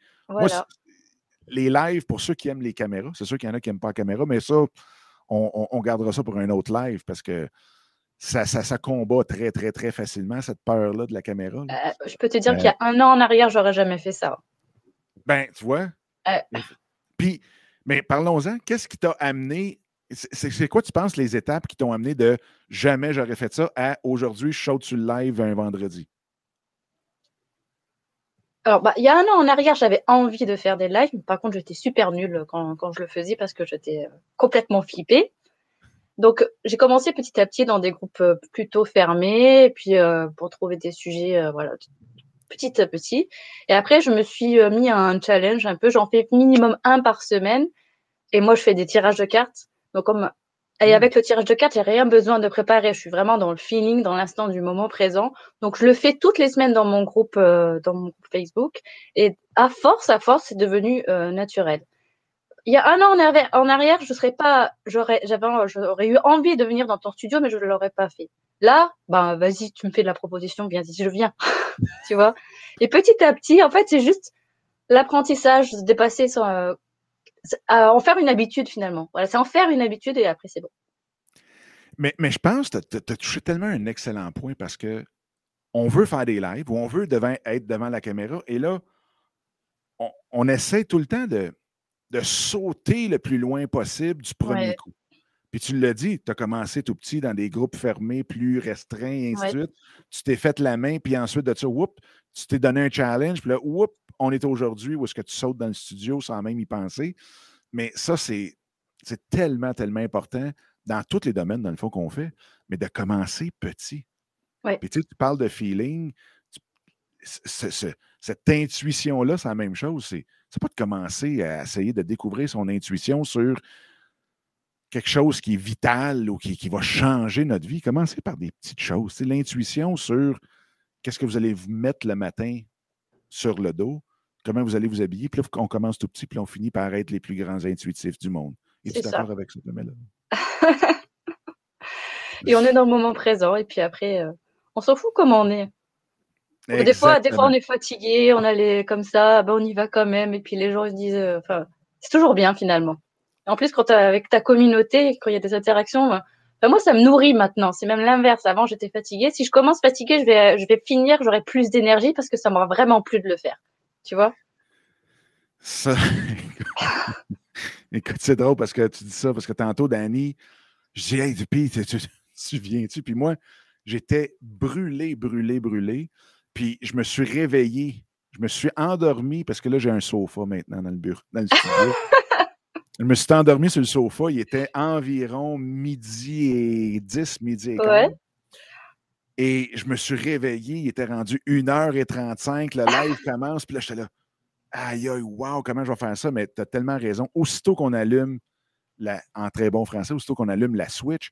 les lives, pour ceux qui aiment les caméras, c'est sûr qu'il y en a qui n'aiment pas la caméra, mais ça, on, gardera ça pour un autre live parce que ça, ça, combat très, très, très facilement, cette peur-là de la caméra. Euh, je peux te dire qu'il y a un an en arrière, j'aurais jamais fait ça. Ben, tu vois? Euh. Puis, mais parlons-en, qu'est-ce qui t'a amené, c'est quoi tu penses les étapes qui t'ont amené de jamais j'aurais fait ça à aujourd'hui, je saute sur le live un vendredi? Alors, bah, il y a un an en arrière, j'avais envie de faire des lives, mais par contre, j'étais super nulle quand, quand, je le faisais parce que j'étais euh, complètement flippée. Donc, j'ai commencé petit à petit dans des groupes euh, plutôt fermés, puis euh, pour trouver des sujets, voilà, petit à petit. Et après, je me suis euh, mis un challenge un peu. J'en fais minimum un par semaine. Et moi, je fais des tirages de cartes. Donc, comme et mmh. avec le tirage de cartes, il n'y a rien besoin de préparer. Je suis vraiment dans le feeling, dans l'instant du moment présent. Donc, je le fais toutes les semaines dans mon groupe, euh, dans mon groupe Facebook. Et à force, à force, c'est devenu euh, naturel. Il y a un an en arrière, je serais pas, j'aurais, j'avais, j'aurais eu envie de venir dans ton studio, mais je ne l'aurais pas fait. Là, ben, vas-y, tu me fais de la proposition, viens je viens. tu vois? Et petit à petit, en fait, c'est juste l'apprentissage, de dépasser son, euh, en faire une habitude finalement. Voilà, c'est en faire une habitude et après c'est bon. Mais, mais je pense que tu as, touché tellement un excellent point parce que on veut faire des lives ou on veut devant, être devant la caméra et là, on, essaie tout le temps de, de, sauter le plus loin possible du premier coup. Puis tu l'as dit, tu as commencé tout petit dans des groupes fermés, plus restreints, et ainsi de suite. Tu t'es fait la main, puis ensuite de ça, whoop, tu t'es donné un challenge, puis là, whoop, on est aujourd'hui où est-ce que tu sautes dans le studio sans même y penser. Mais ça, c'est tellement, tellement important dans tous les domaines, dans le fond, qu'on fait, mais de commencer petit. Puis tu, sais, tu parles de feeling. cette intuition-là, c'est la même chose. C'est pas de commencer à essayer de découvrir son intuition sur quelque chose qui est vital ou qui, va changer notre vie, commencez par des petites choses. C'est l'intuition sur qu'est-ce que vous allez vous mettre le matin sur le dos, comment vous allez vous habiller, puis là, on commence tout petit, puis on finit par être les plus grands intuitifs du monde. Es-tu d'accord avec ça, là et on est dans le moment présent, et puis après, euh, on s'en fout comment on est. Des fois, des fois, on est fatigué, on allait comme ça, ben, on y va quand même, et puis les gens ils se disent, euh, c'est toujours bien finalement. En plus, quand avec ta communauté, quand il y a des interactions, ben, moi, ça me nourrit maintenant. C'est même l'inverse. Avant, j'étais fatiguée. Si je commence fatiguée, je vais, je vais finir, j'aurai plus d'énergie parce que ça m'aura vraiment plu de le faire. Tu vois? Ça. Écoute, c'est drôle parce que tu dis ça, parce que tantôt, Danny, je dis, hey, puis, tu, tu viens-tu? Puis moi, j'étais brûlé, brûlé, brûlé. Puis je me suis réveillé. Je me suis endormi parce que là, j'ai un sofa maintenant dans le bureau, dans le studio. Je me suis endormi sur le sofa. Il était environ midi et 10, midi et 15. Et je me suis réveillé. Il était rendu 1h35. Le live commence. Puis là, j'étais là. Aïe, aïe, wow, comment je vais faire ça? Mais tu as tellement raison. Aussitôt qu'on allume, la, en très bon français, aussitôt qu'on allume la Switch,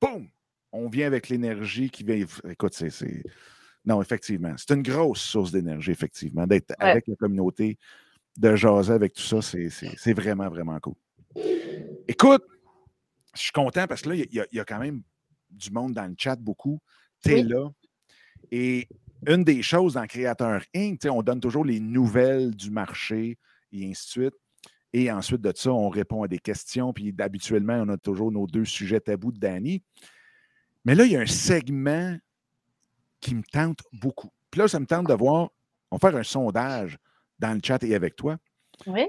boum! On vient avec l'énergie qui vient. Écoute, c'est. Non, effectivement. C'est une grosse source d'énergie, effectivement. D'être avec la communauté, de jaser avec tout ça, c'est vraiment, vraiment cool. Écoute, je suis content parce que là, il y, a quand même du monde dans le chat, beaucoup. Tu es là. Et une des choses dans Créateur Inc., on donne toujours les nouvelles du marché et ainsi de suite. Et ensuite de ça, on répond à des questions. Puis habituellement, on a toujours nos deux sujets tabous de Danny. Mais là, il y a un segment qui me tente beaucoup. Puis là, ça me tente de voir, on va faire un sondage dans le chat et avec toi. Oui.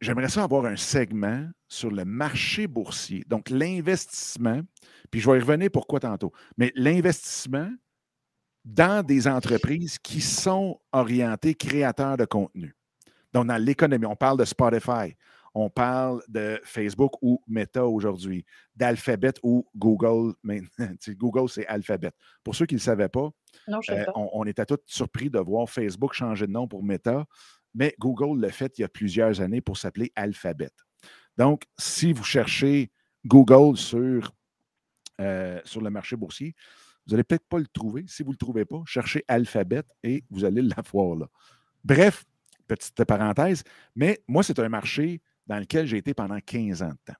J'aimerais ça avoir un segment sur le marché boursier, donc l'investissement, puis je vais y revenir pourquoi tantôt, mais l'investissement dans des entreprises qui sont orientées créateurs de contenu. Donc, dans l'économie, on parle de Spotify, on parle de Facebook ou Meta aujourd'hui, d'Alphabet ou Google. Google, c'est Alphabet. Pour ceux qui ne le savaient pas, euh, On, était tous surpris de voir Facebook changer de nom pour Meta, mais Google l'a fait il y a plusieurs années pour s'appeler Alphabet. Donc, si vous cherchez Google sur, euh, sur le marché boursier, vous n'allez peut-être pas le trouver. Si vous ne le trouvez pas, cherchez Alphabet et vous allez l'avoir là. Bref, petite parenthèse, mais moi, c'est un marché dans lequel j'ai été pendant 15 ans de temps,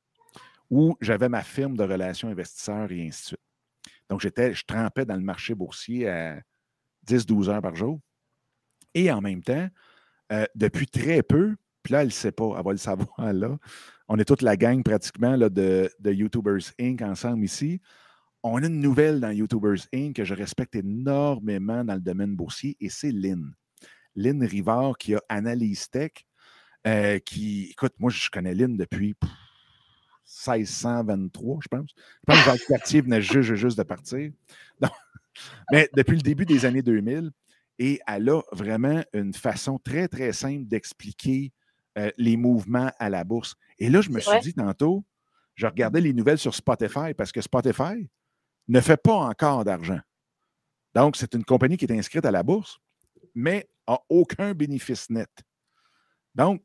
où j'avais ma firme de relations investisseurs et ainsi de suite. Donc, je trempais dans le marché boursier à 10-12 heures par jour. Et en même temps, euh, depuis très peu, puis là, elle ne sait pas, elle va le savoir là. On est toute la gang pratiquement là, de, de YouTubers Inc. ensemble ici on a une nouvelle dans YouTubers Inc. que je respecte énormément dans le domaine boursier et c'est Lynn. Lynn Rivard qui a Analyse Tech, euh, qui, écoute, moi je connais Lynn depuis 1623, je pense. Je pense que Jacques Cartier venait juste, juste de partir. mais depuis le début des années 2000, et elle a vraiment une façon très, très simple d'expliquer euh, les mouvements à la bourse. Et là, je me suis dit tantôt, je regardais les nouvelles sur Spotify parce que Spotify, ne fait pas encore d'argent. Donc, c'est une compagnie qui est inscrite à la bourse, mais n'a aucun bénéfice net. Donc,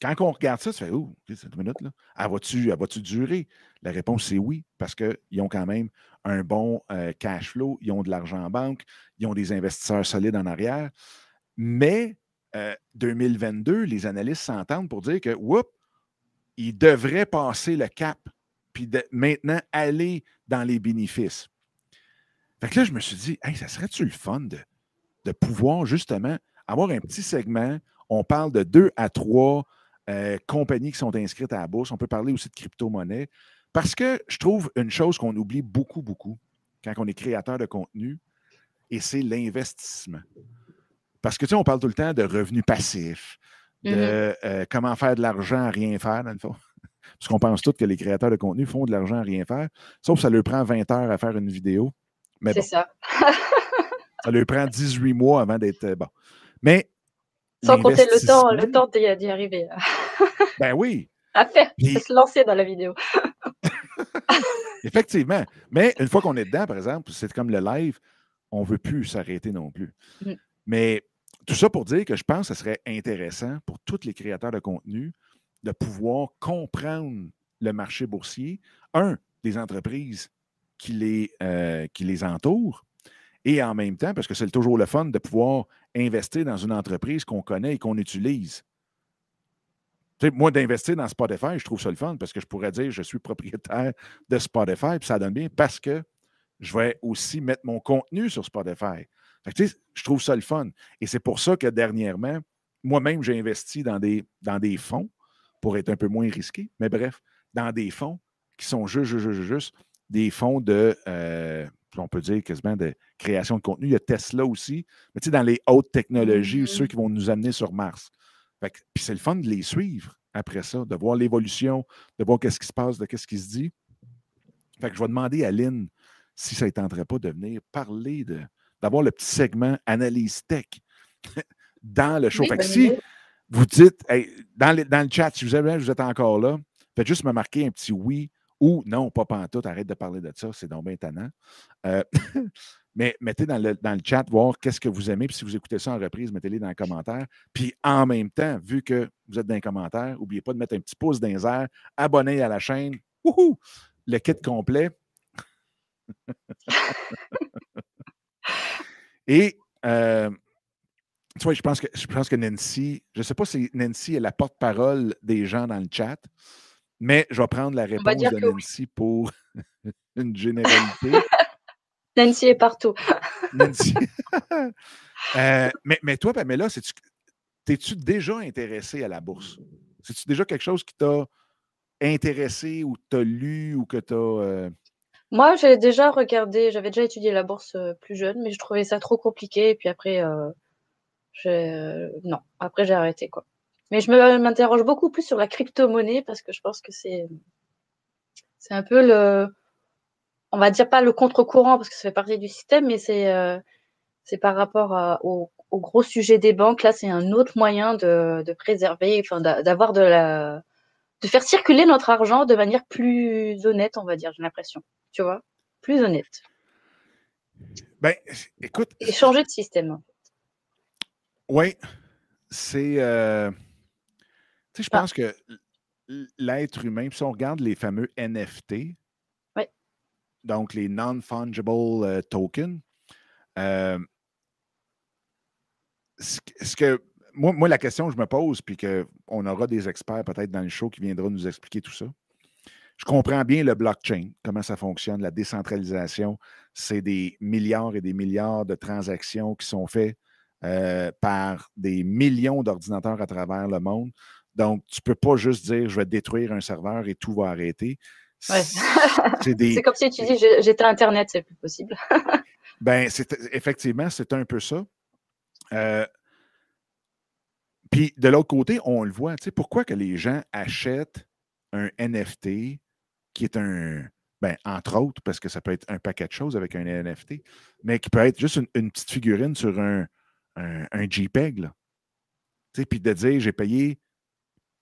quand on regarde ça, tu fais, oh, cette minute, là, elle va-tu durer? La réponse, c'est oui, parce qu'ils ont quand même un bon euh, cash flow, ils ont de l'argent en banque, ils ont des investisseurs solides en arrière. Mais 2022, euh, les analystes s'entendent pour dire que, whoop, ils devraient passer le cap puis maintenant aller dans les bénéfices. Fait que là, je me suis dit, hey, ça serait-tu le fun de, de, pouvoir justement avoir un petit segment? On parle de deux à trois euh, compagnies qui sont inscrites à la bourse. On peut parler aussi de crypto-monnaie. Parce que je trouve une chose qu'on oublie beaucoup, beaucoup quand on est créateur de contenu, et c'est l'investissement. Parce que, tu sais, on parle tout le temps de revenus passifs, de mm-hmm. euh, comment faire de l'argent à rien faire, dans le fond. Parce qu'on pense tous que les créateurs de contenu font de l'argent à rien faire, sauf que ça leur prend 20 heures à faire une vidéo. C'est ça. ça leur prend 18 mois avant d'être euh, bon. Mais. Sans compter le temps, le temps d'y arriver. ben oui. À faire, se lancer dans la vidéo. Effectivement. Mais une fois qu'on est dedans, par exemple, c'est comme le live, on ne veut plus s'arrêter non plus. Mm. Mais tout ça pour dire que je pense que ce serait intéressant pour tous les créateurs de contenu de pouvoir comprendre le marché boursier, un, des entreprises qui les, euh, qui les entourent, et en même temps, parce que c'est toujours le fun de pouvoir investir dans une entreprise qu'on connaît et qu'on utilise. moi, d'investir dans Spotify, je trouve ça le fun parce que je pourrais dire je suis propriétaire de Spotify, puis ça donne bien parce que je vais aussi mettre mon contenu sur Spotify. je trouve ça le fun. Et c'est pour ça que dernièrement, moi-même, j'ai investi dans des, dans des fonds pour être un peu moins risqué. Mais bref, dans des fonds qui sont juste, juste, juste, juste des fonds de, euh, on peut dire quasiment de création de contenu. Il y a Tesla aussi, mais tu sais, dans les hautes technologies, ceux qui vont nous amener sur Mars. puis c'est le fun de les suivre après ça, de voir l'évolution, de voir qu'est-ce qui se passe, de qu'est-ce qui se dit. Fait que je vais demander à Lynn si ça ne tenterait pas de venir parler de, d'avoir le petit segment analyse tech dans le show. fait que si vous dites, dans, le, dans, le, chat, si vous, avez, vous êtes encore là, faites juste me marquer un petit oui ou non, pas pantoute, arrête de parler de ça, c'est donc bien. Euh, mais mettez dans le, chat, voir qu'est-ce que vous aimez. Puis si vous écoutez ça en reprise, mettez-les dans les commentaires. Puis en même temps, vu que vous êtes dans les commentaires, n'oubliez pas de mettre un petit pouce dans les airs, abonnez à la chaîne. Wouhou! Le kit complet. Et euh, tu vois, que, je pense que Nancy, je ne sais pas si Nancy est la porte-parole des gens dans le chat, mais je vais prendre la réponse de Nancy pour une généralité. Nancy est partout. Nancy. Euh, mais, mais toi, Pamela, t'es-tu déjà intéressé à la bourse? C'est-tu déjà quelque chose qui t'a intéressé ou t'as lu ou que t'as. Euh, moi, j'avais déjà regardé, j'avais déjà étudié la bourse euh, plus jeune, mais je trouvais ça trop compliqué. Et puis après, euh, non, après j'ai arrêté quoi. Mais je m'interroge beaucoup plus sur la crypto-monnaie parce que je pense que c'est c'est un peu le, on va dire pas le contre-courant parce que ça fait partie du système, mais c'est c'est par rapport au, gros sujet des banques. Là, c'est un autre moyen de, de préserver, enfin d'avoir de la de faire circuler notre argent de manière plus honnête, on va dire, j'ai l'impression. Tu vois? Plus honnête. Ben, écoute. Et changer de système. Oui. C'est. Euh, tu sais, je ah. pense que l'être humain, puis si on regarde les fameux NFT, donc les non-fungible euh, tokens, euh, ce que moi, la question que je me pose, puis qu'on aura des experts peut-être dans le show qui viendront nous expliquer tout ça. Je comprends bien le blockchain, comment ça fonctionne, la décentralisation. C'est des milliards et des milliards de transactions qui sont faites euh, par des millions d'ordinateurs à travers le monde. Donc, tu ne peux pas juste dire je vais détruire un serveur et tout va arrêter. C'est comme si tu dis j'étais Internet, c'est plus possible. ben, effectivement, c'est un peu ça. Euh, puis de l'autre côté, on le voit, tu sais, pourquoi que les gens achètent un NFT qui est un, ben, entre autres, parce que ça peut être un paquet de choses avec un NFT, mais qui peut être juste une, petite figurine sur un, un, JPEG, là. Tu sais, puis de dire, j'ai payé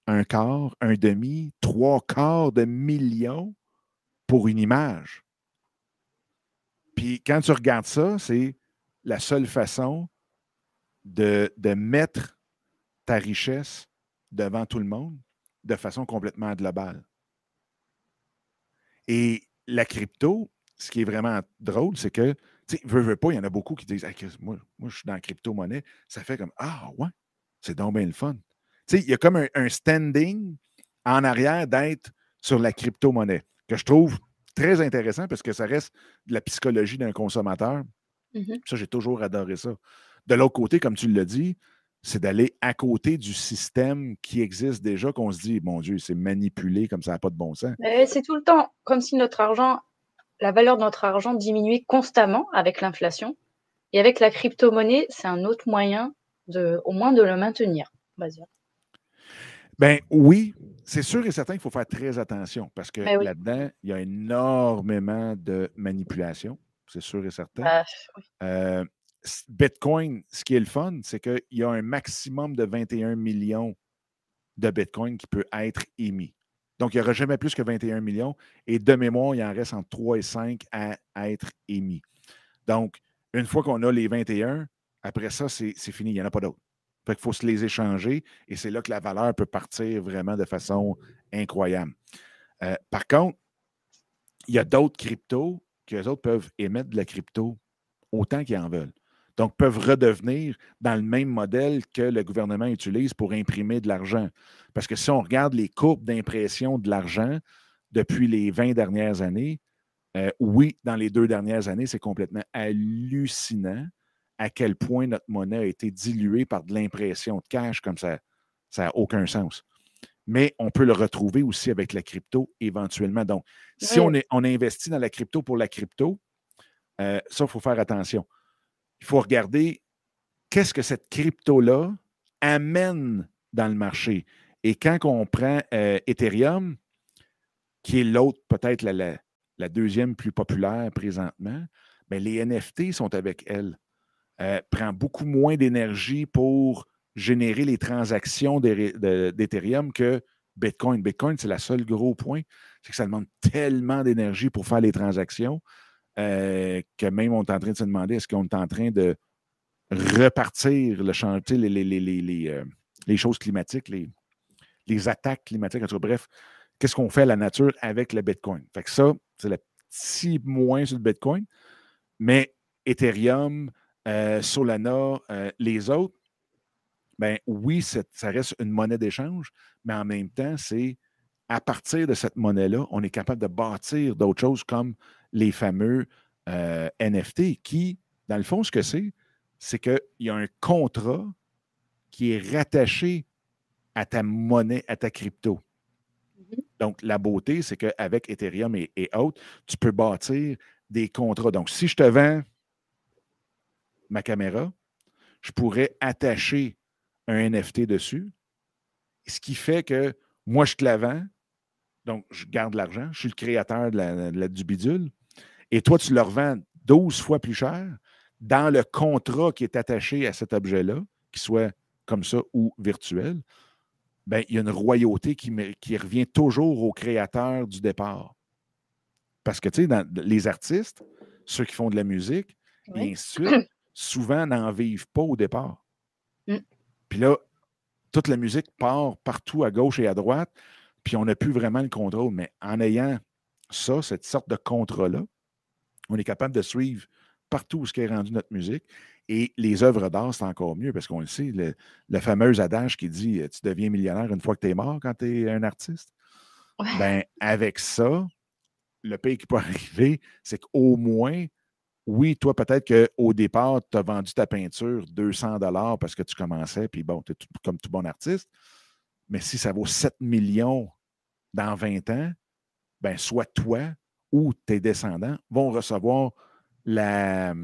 un quart, un demi, trois quarts de millions pour une image. Puis quand tu regardes ça, c'est la seule façon de, mettre ta richesse devant tout le monde de façon complètement globale. Et la crypto, ce qui est vraiment drôle, c'est que, tu sais, veux, veux pas, il y en a beaucoup qui disent moi, moi, je suis dans la crypto-monnaie. Ça fait comme Ah, ouais, c'est donc bien le fun. Il y a comme un, standing en arrière d'être sur la crypto-monnaie que je trouve très intéressant parce que ça reste de la psychologie d'un consommateur. Mmh ça, j'ai toujours adoré ça. De l'autre côté, comme tu l'as dit, c'est d'aller à côté du système qui existe déjà, qu'on se dit, mon Dieu, c'est manipulé comme ça n'a pas de bon sens. C'est tout le temps comme si notre argent, la valeur de notre argent diminuait constamment avec l'inflation. Et avec la crypto-monnaie, c'est un autre moyen de, au moins de le maintenir, on va dire. Ben oui, c'est sûr et certain qu'il faut faire très attention parce que ben là-dedans, il y a énormément de manipulation, c'est sûr et certain. Ah, euh, Bitcoin, ce qui est le fun, c'est qu'il y a un maximum de 21 millions de Bitcoin qui peut être émis. Donc, il n'y aura jamais plus que 21 millions. Et de mémoire, il en reste entre 3 et 5 à, être émis. Donc, une fois qu'on a les 21, après ça, c'est fini. Il n'y en a pas d'autres. Fait qu'il faut se les échanger et c'est là que la valeur peut partir vraiment de façon incroyable. Euh, par contre, il y a d'autres cryptos que les autres peuvent émettre de la crypto autant qu'ils en veulent donc peuvent redevenir dans le même modèle que le gouvernement utilise pour imprimer de l'argent. Parce que si on regarde les courbes d'impression de l'argent depuis les 20 dernières années, euh, oui, dans les deux dernières années, c'est complètement hallucinant à quel point notre monnaie a été diluée par de l'impression de cash comme ça. Ça n'a aucun sens. mais on peut le retrouver aussi avec la crypto éventuellement. Donc, si on, est, on investit dans la crypto pour la crypto, euh, ça, il faut faire attention. Il faut regarder qu'est-ce que cette crypto-là amène dans le marché. Et quand on prend euh, Ethereum, qui est l'autre, peut-être la, la, deuxième plus populaire présentement, bien, les NFT sont avec elle. Euh, prend beaucoup moins d'énergie pour générer les transactions d'Ethereum que Bitcoin. Bitcoin, c'est le seul gros point, c'est que ça demande tellement d'énergie pour faire les transactions euh, que même on est en train de se demander est-ce qu'on est en train de repartir le chantier, les, les, euh, les, choses climatiques, les, les attaques climatiques? bref, qu'est-ce qu'on fait à la nature avec le Bitcoin? Fait que ça, c'est le petit moins sur le Bitcoin, mais Ethereum, euh, Solana, les autres, ben oui, ça reste une monnaie d'échange, mais en même temps, c'est à partir de cette monnaie-là, on est capable de bâtir d'autres choses comme les fameux euh, NFT qui, dans le fond, ce que c'est, c'est qu'il y a un contrat qui est rattaché à ta monnaie, à ta crypto. Mm-hmm. Donc, la beauté, c'est qu'avec Ethereum et, et, autres, tu peux bâtir des contrats. Donc, si je te vends ma caméra, je pourrais attacher un NFT dessus, ce qui fait que moi, je te la vends, donc je garde l'argent, je suis le créateur de la, du bidule, et toi, tu le revends 12 fois plus cher dans le contrat qui est attaché à cet objet-là, qu'il soit comme ça ou virtuel, ben, il y a une royauté qui, qui revient toujours au créateur du départ. Parce que, tu sais, les artistes, ceux qui font de la musique, et ainsi de suite, souvent n'en vivent pas au départ. Mm. Puis là, toute la musique part partout à gauche et à droite, puis on n'a plus vraiment le contrôle. Mais en ayant ça, cette sorte de contrat-là, on est capable de suivre partout où ce qui est rendu notre musique. Et les œuvres d'art, c'est encore mieux parce qu'on le sait, le, fameux adage qui dit Tu deviens millionnaire une fois que tu es mort quand tu es un artiste. Ben, avec ça, le pays qui peut arriver, c'est qu'au moins, oui, toi, peut-être qu'au départ, tu as vendu ta peinture 200 dollars parce que tu commençais, puis bon, tu es comme tout bon artiste. Mais si ça vaut 7 millions dans 20 ans, ben soit toi ou tes descendants vont recevoir la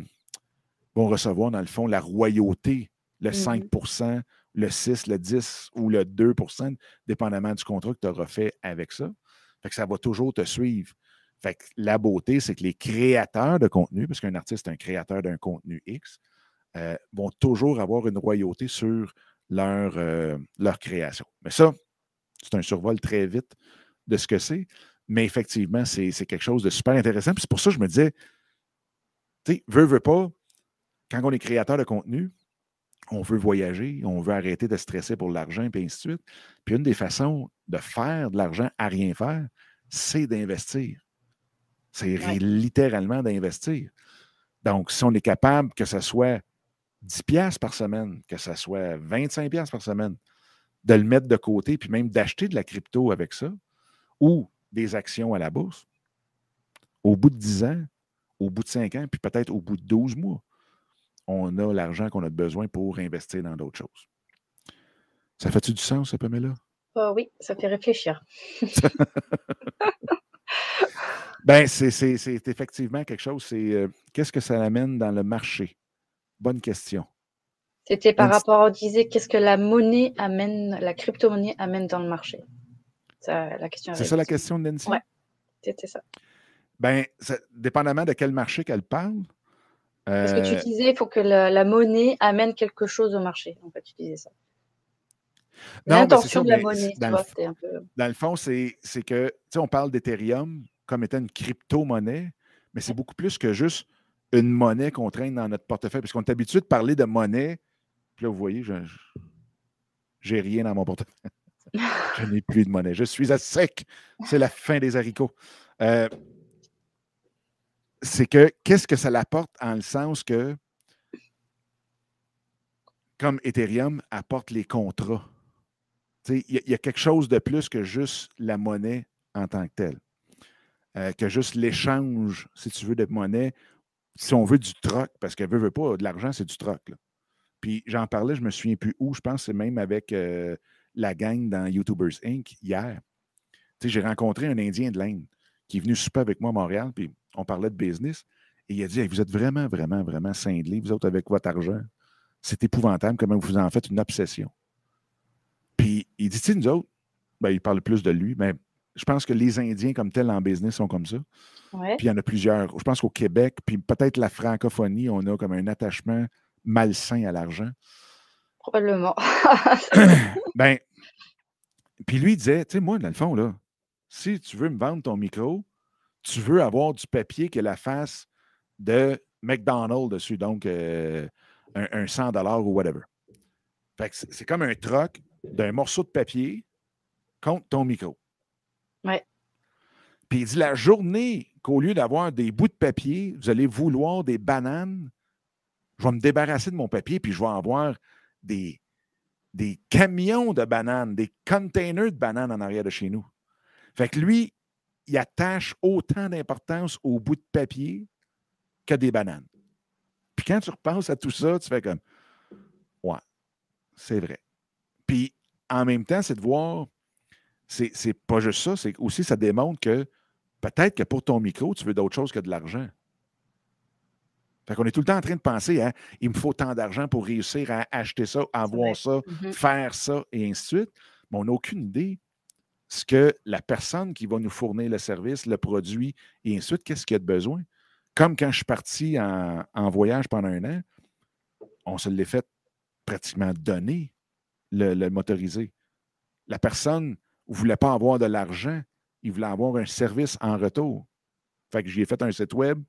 vont recevoir, dans le fond, la royauté, le 5% mmh le 6 le 10 ou le 2% dépendamment du contrat que tu auras fait avec ça. Fait que ça va toujours te suivre. Fait que la beauté, c'est que les créateurs de contenu, parce qu'un artiste est un créateur d'un contenu X, euh, vont toujours avoir une royauté sur leur, euh, leur création. Mais ça, c'est un survol très vite de ce que c'est. Mais effectivement, c'est quelque chose de super intéressant. c'est pour ça que je me disais, tu sais, veut, pas, quand on est créateur de contenu, on veut voyager, on veut arrêter de stresser pour l'argent, et ainsi de suite. Puis une des façons de faire de l'argent à rien faire, c'est d'investir. C'est littéralement d'investir. Donc, si on est capable que ce soit 10 pièces par semaine, que ce soit 25 pièces par semaine, de le mettre de côté, puis même d'acheter de la crypto avec ça, ou des actions à la bourse, au bout de 10 ans, au bout de 5 ans, puis peut-être au bout de 12 mois, on a l'argent qu'on a besoin pour investir dans d'autres choses. Ça fait-tu du sens, ça, Pamela? Oh oui, ça fait réfléchir. Ben, c'est effectivement quelque chose. C'est euh, qu'est-ce que ça amène dans le marché? Bonne question. C'était par rapport à disait qu'est-ce que la monnaie amène, la crypto-monnaie amène dans le marché? C'est ça la question de Nancy? Oui, c'était ça. Ben, dépendamment de quel marché qu'elle parle. Parce que tu euh disais, il faut que la, monnaie amène quelque chose au marché. En fait, tu disais ça. L'intention de la monnaie, dans, le, un peu... dans le fond, c'est que, tu sais, on parle d'Ethereum, comme étant une crypto-monnaie, mais c'est beaucoup plus que juste une monnaie qu'on traîne dans notre portefeuille. Parce qu'on est habitué de parler de monnaie. Puis là, vous voyez, je n'ai rien dans mon portefeuille. je n'ai plus de monnaie. Je suis à sec. C'est la fin des haricots. Euh, c'est que qu'est-ce que ça l'apporte en le sens que, comme Ethereum apporte les contrats, il y, a quelque chose de plus que juste la monnaie en tant que telle. Euh, que juste l'échange, si tu veux, de monnaie, si on veut du troc, parce qu'elle veut, veut pas, de l'argent, c'est du troc. Puis j'en parlais, je me souviens plus où, je pense c'est même avec euh, la gang dans YouTubers Inc. hier. J'ai rencontré un Indien de l'Inde qui est venu souper avec moi à Montréal, puis on parlait de business. Et il a dit Vous êtes vraiment, vraiment, vraiment cinglés, vous autres, avec votre argent. C'est épouvantable comment vous en faites une obsession. Puis il dit Tu nous autres, ben, il parle plus de lui, mais je pense que les Indiens comme tels en business sont comme ça. Puis il y en a plusieurs. Je pense qu'au Québec, puis peut-être la francophonie, on a comme un attachement malsain à l'argent. Probablement. ben, puis lui, il disait, tu sais, moi, dans le fond, là, si tu veux me vendre ton micro, tu veux avoir du papier qui a la face de McDonald's dessus, donc euh, un, 100 ou whatever. Fait que c'est comme un troc d'un morceau de papier contre ton micro. Puis il dit la journée qu'au lieu d'avoir des bouts de papier, vous allez vouloir des bananes, je vais me débarrasser de mon papier, puis je vais avoir des, des camions de bananes, des containers de bananes en arrière de chez nous. Fait que lui, il attache autant d'importance au bout de papier que des bananes. Puis quand tu repenses à tout ça, tu fais comme Ouais, c'est vrai. Puis en même temps, c'est de voir, c'est pas juste ça, c'est aussi ça démontre que peut-être que pour ton micro, tu veux d'autre chose que de l'argent. Fait qu'on est tout le temps en train de penser, hein, il me faut tant d'argent pour réussir à acheter ça, avoir ça, mm-hmm. faire ça, et ainsi de suite. Mais on n'a aucune idée ce que la personne qui va nous fournir le service, le produit, et ainsi de suite, qu'est-ce qu'il y a de besoin. Comme quand je suis parti en, voyage pendant un an, on se l'est fait pratiquement donner, le, le motorisé. La personne ne voulait pas avoir de l'argent, il voulait avoir un service en retour. Fait que j'y ai fait un site web,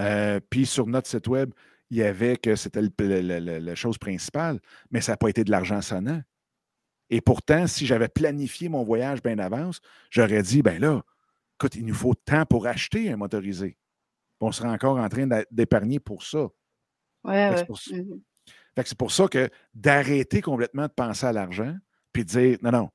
euh, puis sur notre site web, il y avait que c'était la chose principale, mais ça n'a pas été de l'argent sonnant. Et pourtant, si j'avais planifié mon voyage bien d'avance, j'aurais dit, ben là, écoute, il nous faut temps pour acheter un motorisé. On serait encore en train d'épargner pour ça. Ouais, ouais. Mmh c'est pour ça que d'arrêter complètement de penser à l'argent, puis de dire, non, non,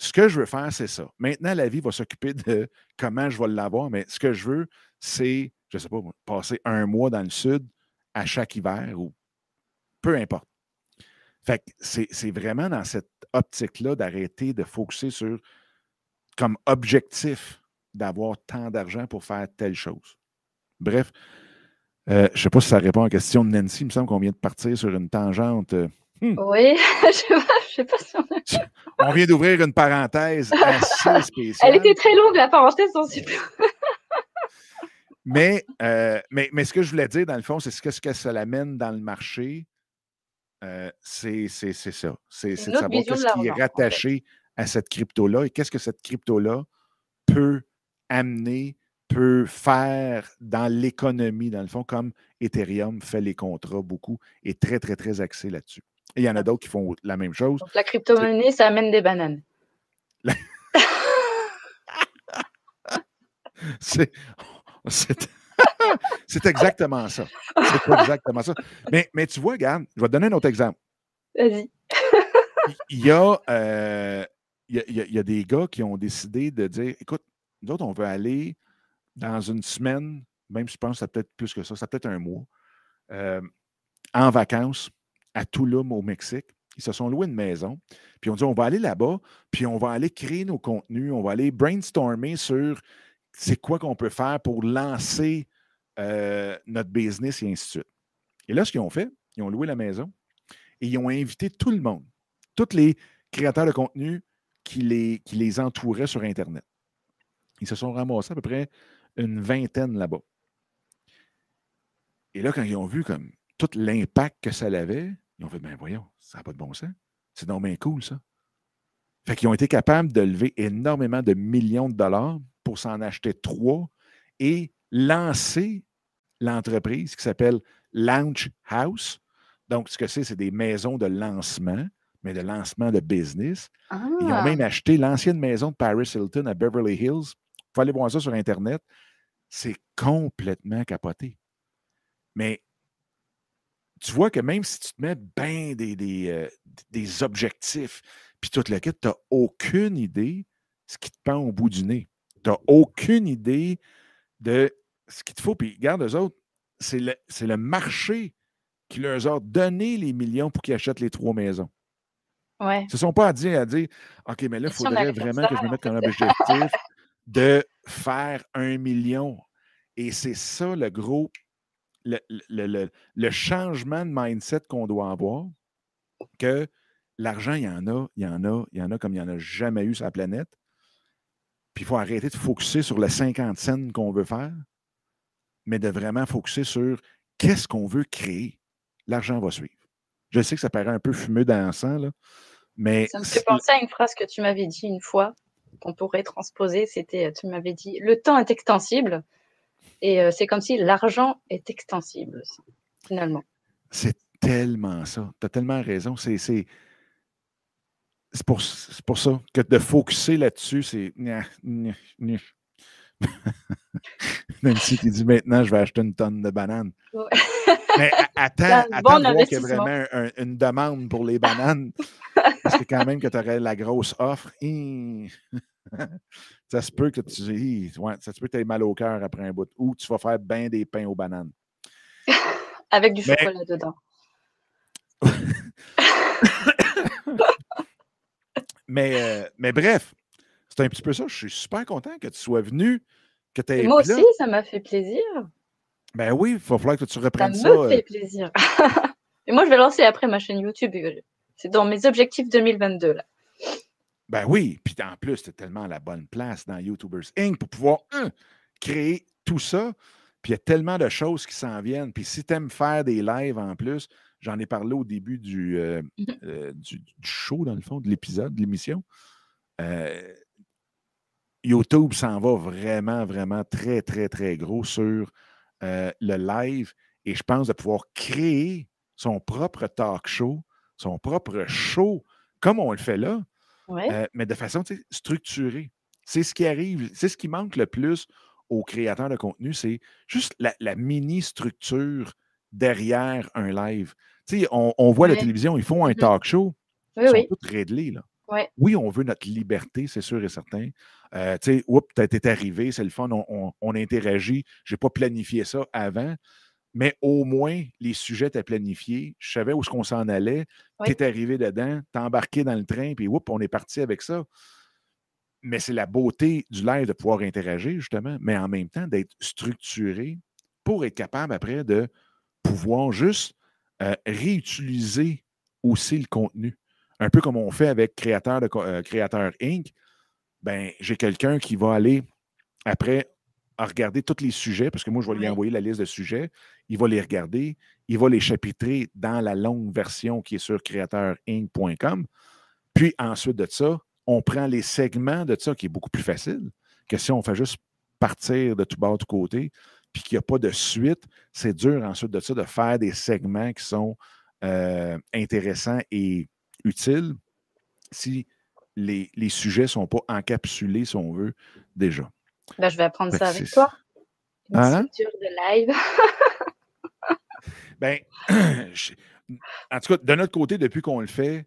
ce que je veux faire, c'est ça. Maintenant, la vie va s'occuper de comment je vais l'avoir, mais ce que je veux, c'est je ne sais pas, passer un mois dans le sud à chaque hiver ou peu importe. Fait que c'est vraiment dans cette optique-là d'arrêter de focuser sur comme objectif d'avoir tant d'argent pour faire telle chose. Bref, euh, je ne sais pas si ça répond à la question de Nancy. Il me semble qu'on vient de partir sur une tangente. Euh, hmm. Oui, je ne sais, pas si on a... On vient d'ouvrir une parenthèse assez spéciale. Elle était très longue, la parenthèse, on ne sait plus. Euh, mais, mais, ce que je voulais dire, dans le fond, c'est ce que, ce que ça l'amène dans le marché. Euh, c'est ça. C'est de savoir ce qui est rattaché à cette crypto-là et qu'est-ce que cette crypto-là peut amener, peut faire dans l'économie, dans le fond, comme Ethereum fait les contrats beaucoup, et très, très, très axé là-dessus. Et il y en a d'autres qui font la même chose. la crypto-monnaie, ça amène des bananes. c'est C'est exactement ça. C'est exactement ça. Mais, mais tu vois, regarde, je vais te donner un autre exemple. Vas-y. il, y a, euh, il, y a, des gars qui ont décidé de dire écoute, nous autres, on veut aller dans une semaine, même si je pense que ça peut-être plus que ça, ça peut être un mois, euh, en vacances à Tulum, au Mexique. Ils se sont loués une maison. Puis on dit on va aller là-bas, puis on va aller créer nos contenus, on va aller brainstormer sur c'est quoi qu'on peut faire pour lancer euh, notre business et ainsi de suite. Et là, ce qu'ils ont fait, ils ont loué la maison et ils ont invité tout le monde, tous les créateurs de contenu qui les, qui les entouraient sur Internet. Ils se sont ramassés à peu près une vingtaine là-bas. Et là, quand ils ont vu comme tout l'impact que ça avait, ils ont fait, ben voyons, ça n'a pas de bon sens. C'est donc bien cool, ça. Fait qu'ils ont été capables de lever énormément de millions de dollars pour s'en acheter trois et lancer l'entreprise qui s'appelle Launch House. Donc, ce que c'est, c'est des maisons de lancement, mais de lancement de business. Ils ont ah! même acheté l'ancienne maison de Paris Hilton à Beverly Hills. Il faut aller voir ça sur Internet. C'est complètement capoté. Mais tu vois que même si tu te mets bien des, des, euh, des objectifs, puis tout le kit, tu n'as aucune idée ce qui te pend au bout du nez. Tu n'as aucune idée de ce qu'il te faut. Puis regarde, eux autres, c'est le, le, marché qui leur a donné les millions pour qu'ils achètent les trois maisons. Ouais. Ils ne sont pas dit à dire OK, mais là, il faudrait vraiment que je me mette comme objectif de faire un million. Et c'est ça le gros, le, le, changement de mindset qu'on doit avoir, que l'argent, il y en a, il y en a, il y en a comme il n'y en a jamais eu sur la planète. Puis il faut arrêter de focuser sur les 50 scènes qu'on veut faire, mais de vraiment focuser sur qu'est-ce qu'on veut créer. L'argent va suivre. Je sais que ça paraît un peu fumeux dans le sang, là, mais. Ça me fait penser à une phrase que tu m'avais dit une fois, qu'on pourrait transposer. C'était, tu m'avais dit, le temps est extensible. Et euh, c'est comme si l'argent est extensible, finalement. C'est tellement ça. Tu as tellement raison. C'est c'est pour, pour, ça que de focuser là-dessus, c'est. Nancy qui dit maintenant, je vais acheter une tonne de bananes. Mais attends, attends de voir qu'il y a vraiment une demande pour les bananes. parce que quand même que tu aurais la grosse offre. ça se peut que tu ouais, ça se peut que aies mal au cœur après un bout. Ou tu vas faire bien des pains aux bananes. Avec du chocolat dedans. Mais, euh, mais bref, c'est un petit peu ça. Je suis super content que tu sois venu, que Moi aussi, ça m'a fait plaisir. Ben oui, il va falloir que tu reprennes ça. Ça me fait euh. plaisir. Et moi, je vais lancer après ma chaîne YouTube. C'est dans mes objectifs 2022. Là. Ben oui, puis en plus, tu tellement à la bonne place dans YouTubers Inc. pour pouvoir créer tout ça. Puis il y a tellement de choses qui s'en viennent. Puis si tu aimes faire des lives en plus, J'en ai parlé au début du, euh, mmh euh, du, show, dans le fond, de l'épisode, de l'émission. Euh, YouTube s'en va vraiment, vraiment très, très, très gros sur le live. Et je pense de pouvoir créer son propre talk show, son propre show, comme on le fait là, mais de façon structurée. C'est ce qui arrive, c'est ce qui manque le plus aux créateurs de contenu, c'est juste la mini-structure derrière un live. Tu sais, on, voit la télévision, ils font un mmh talk show. Oui, ils sont tous réglés, là. Oui. on veut notre liberté, c'est sûr et certain. Euh, tu sais, oups, t'es arrivé, c'est le fun, on, on, interagit. Je n'ai pas planifié ça avant, mais au moins, les sujets étaient planifiés. Je savais où est-ce qu'on s'en allait. Tu es arrivé dedans, t'es embarqué dans le train, puis oups, on est parti avec ça. Mais c'est la beauté du live de pouvoir interagir, justement, mais en même temps d'être structuré pour être capable après de pouvoir juste euh, réutiliser aussi le contenu. Un peu comme on fait avec Créateur, de, euh, Créateur Inc. Ben, j'ai quelqu'un qui va aller après regarder tous les sujets, parce que moi, je vais lui envoyer la liste de sujets. Il va les regarder, il va les chapitrer dans la longue version qui est sur créateurinc.com. Puis ensuite de ça, on prend les segments de ça, qui est beaucoup plus facile que si on fait juste partir de tout bas, de tout côté puis qu'il n'y a pas de suite, c'est dur ensuite de ça de faire des segments qui sont euh, intéressants et utiles si les, sujets ne sont pas encapsulés, si on veut, déjà. Ben, je vais apprendre ça avec toi. Une hein? structure de live. ben, en tout cas, de notre côté, depuis qu'on le fait,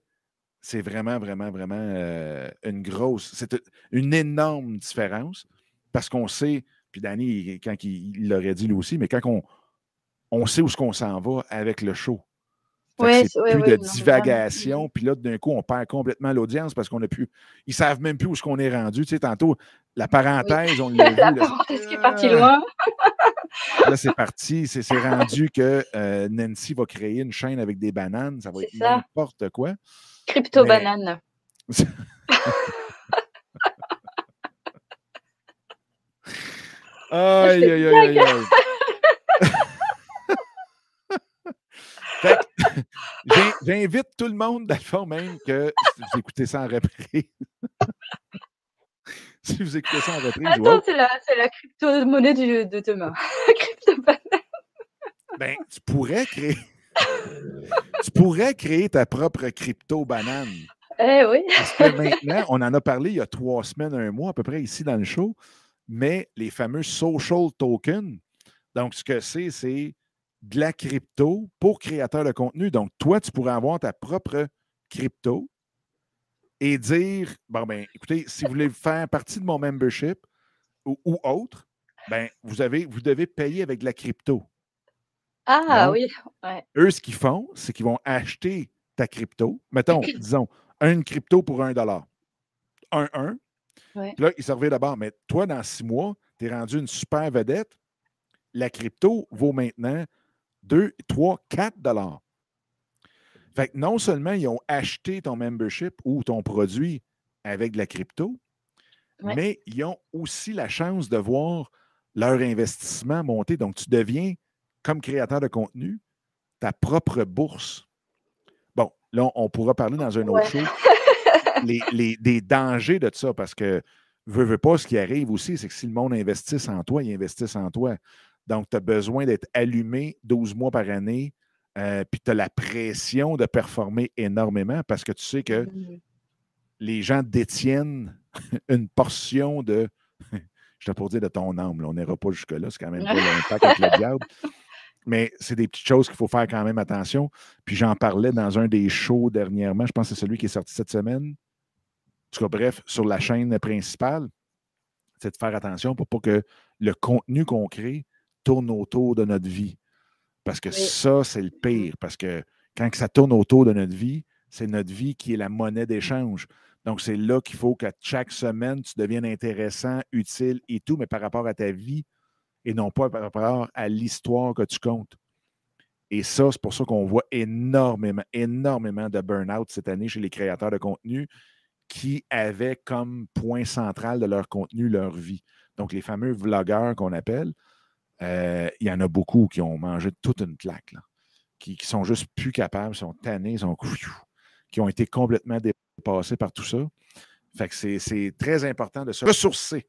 c'est vraiment, vraiment, vraiment euh, une grosse, c'est une énorme différence parce qu'on sait puis Danny, quand il l'aurait dit lui aussi, mais quand on, on sait où ce qu'on s'en va avec le show. Ouais, c'est plus de divagation, puis là, d'un coup, on perd complètement l'audience parce qu'on a plus. Ils ne savent même plus où ce qu'on est rendu. Tu sais, tantôt, la parenthèse, on l'a vu. la parenthèse qui est partie loin. là, c'est parti. C'est rendu que euh, Nancy va créer une chaîne avec des bananes. Ça va être n'importe quoi. Crypto-banane. Aïe, aïe, aïe, aïe. J'invite tout le monde, dans le fond, même, que si vous écoutez ça en reprise. si vous écoutez ça en reprise. Attends, c'est la, la crypto-monnaie de demain. crypto-banane. ben, tu pourrais créer. tu pourrais créer ta propre crypto-banane. Eh oui. Parce que maintenant, on en a parlé il y a trois semaines, un mois à peu près ici dans le show mais les fameux social tokens. Donc, ce que c'est, c'est de la crypto pour créateurs de contenu. Donc, toi, tu pourrais avoir ta propre crypto et dire bon, ben, écoutez, si vous voulez faire partie de mon membership ou, autre, ben, vous, avez, vous devez payer avec de la crypto. Ah oui. Eux, ce qu'ils font, c'est qu'ils vont acheter ta crypto. Mettons, disons, une crypto pour un dollar. Un, un. Ouais. Puis là, il servait d'abord. Mais toi, dans six mois, tu es rendu une super vedette. La crypto vaut maintenant 2, 3, 4 dollars. Fait que non seulement ils ont acheté ton membership ou ton produit avec de la crypto, Ouais. mais ils ont aussi la chance de voir leur investissement monter. Donc, tu deviens, comme créateur de contenu, ta propre bourse. Bon, là, on, pourra parler dans un autre show les, les- des dangers de ça parce que, veux, veux pas, ce qui arrive aussi, c'est que si le monde investisse en toi, il investisse en toi. Donc, tu as besoin d'être allumé 12 mois par année, euh, puis tu as la pression de performer énormément parce que tu sais que les gens détiennent une portion de, je pour dire de ton âme, là, on n'ira pas jusque-là, c'est quand même pas l'impact avec le diable. Mais c'est des petites choses qu'il faut faire quand même attention. Puis j'en parlais dans un des shows dernièrement, je pense que c'est celui qui est sorti cette semaine. En tout cas, bref, sur la chaîne principale, c'est de faire attention pour pas que le contenu qu'on crée tourne autour de notre vie. Parce que Oui. ça, c'est le pire. Parce que quand que ça tourne autour de notre vie, c'est notre vie qui est la monnaie d'échange. Donc, c'est là qu'il faut qu'à chaque semaine, tu deviennes intéressant, utile et tout, mais par rapport à ta vie et non pas par rapport à l'histoire que tu comptes. Et ça, c'est pour ça qu'on voit énormément, énormément de burn-out cette année chez les créateurs de contenu qui avaient comme point central de leur contenu leur vie. Donc, les fameux vlogueurs qu'on appelle, euh, il y en a beaucoup qui ont mangé toute une claque, là, qui, qui sont juste plus capables, sont tannés, sont qui ont été complètement dépassés par tout ça. Fait que c'est- très important de se ressourcer.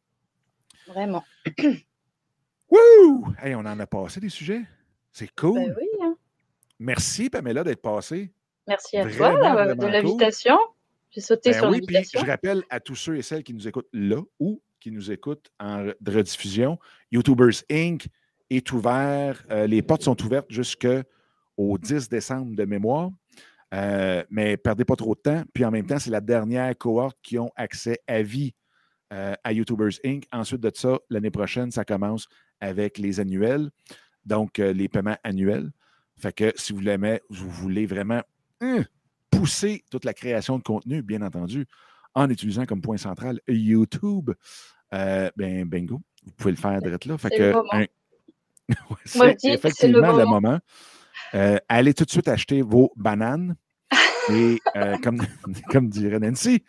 Vraiment. Wouh! Hey, on en a passé des sujets. C'est cool. Ben oui. hein. Merci, Pamela, d'être passée. Merci à Vraiment, toi euh, de cool. l'invitation. J'ai sauté Ben sur oui, l'invitation. je rappelle à tous ceux et celles qui nous écoutent là ou qui nous écoutent en rediffusion, YouTubers Inc. est ouvert. euh, les portes sont ouvertes jusqu'au 10 décembre de mémoire. Euh, mais perdez pas trop de temps. Puis en même temps, c'est la dernière cohorte qui ont accès à vie euh, à YouTubers Inc. Ensuite de ça, l'année prochaine, ça commence avec les annuels, donc euh, les paiements annuels. Fait que si vous voulez vraiment hum, pousser toute la création de contenu, bien entendu, en utilisant comme point central YouTube, ben bingo, vous pouvez le faire direct là. Fait que c'est le effectivement le moment. Euh, allez tout de suite acheter vos bananes. Et euh, comme, comme dirait Nancy.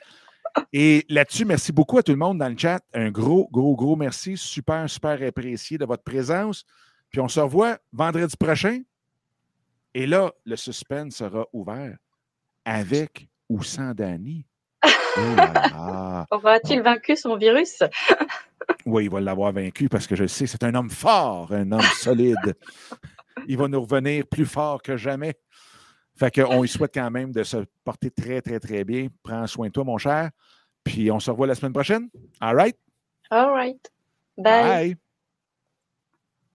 Et là-dessus, merci beaucoup à tout le monde dans le chat. Un gros, gros, gros merci. Super, super apprécié de votre présence. Puis on se revoit vendredi prochain. Et là, le suspense sera ouvert avec ou sans Danny. Oh. Aura-t-il vaincu son virus? Oui, il va l'avoir vaincu parce que je le sais, c'est un homme fort, un homme solide. Il va nous revenir plus fort que jamais. Fait qu'on lui souhaite quand même de se porter très, très, très bien. Prends soin de toi, mon cher. Puis on se revoit la semaine prochaine. All right? All right. Bye. Bye.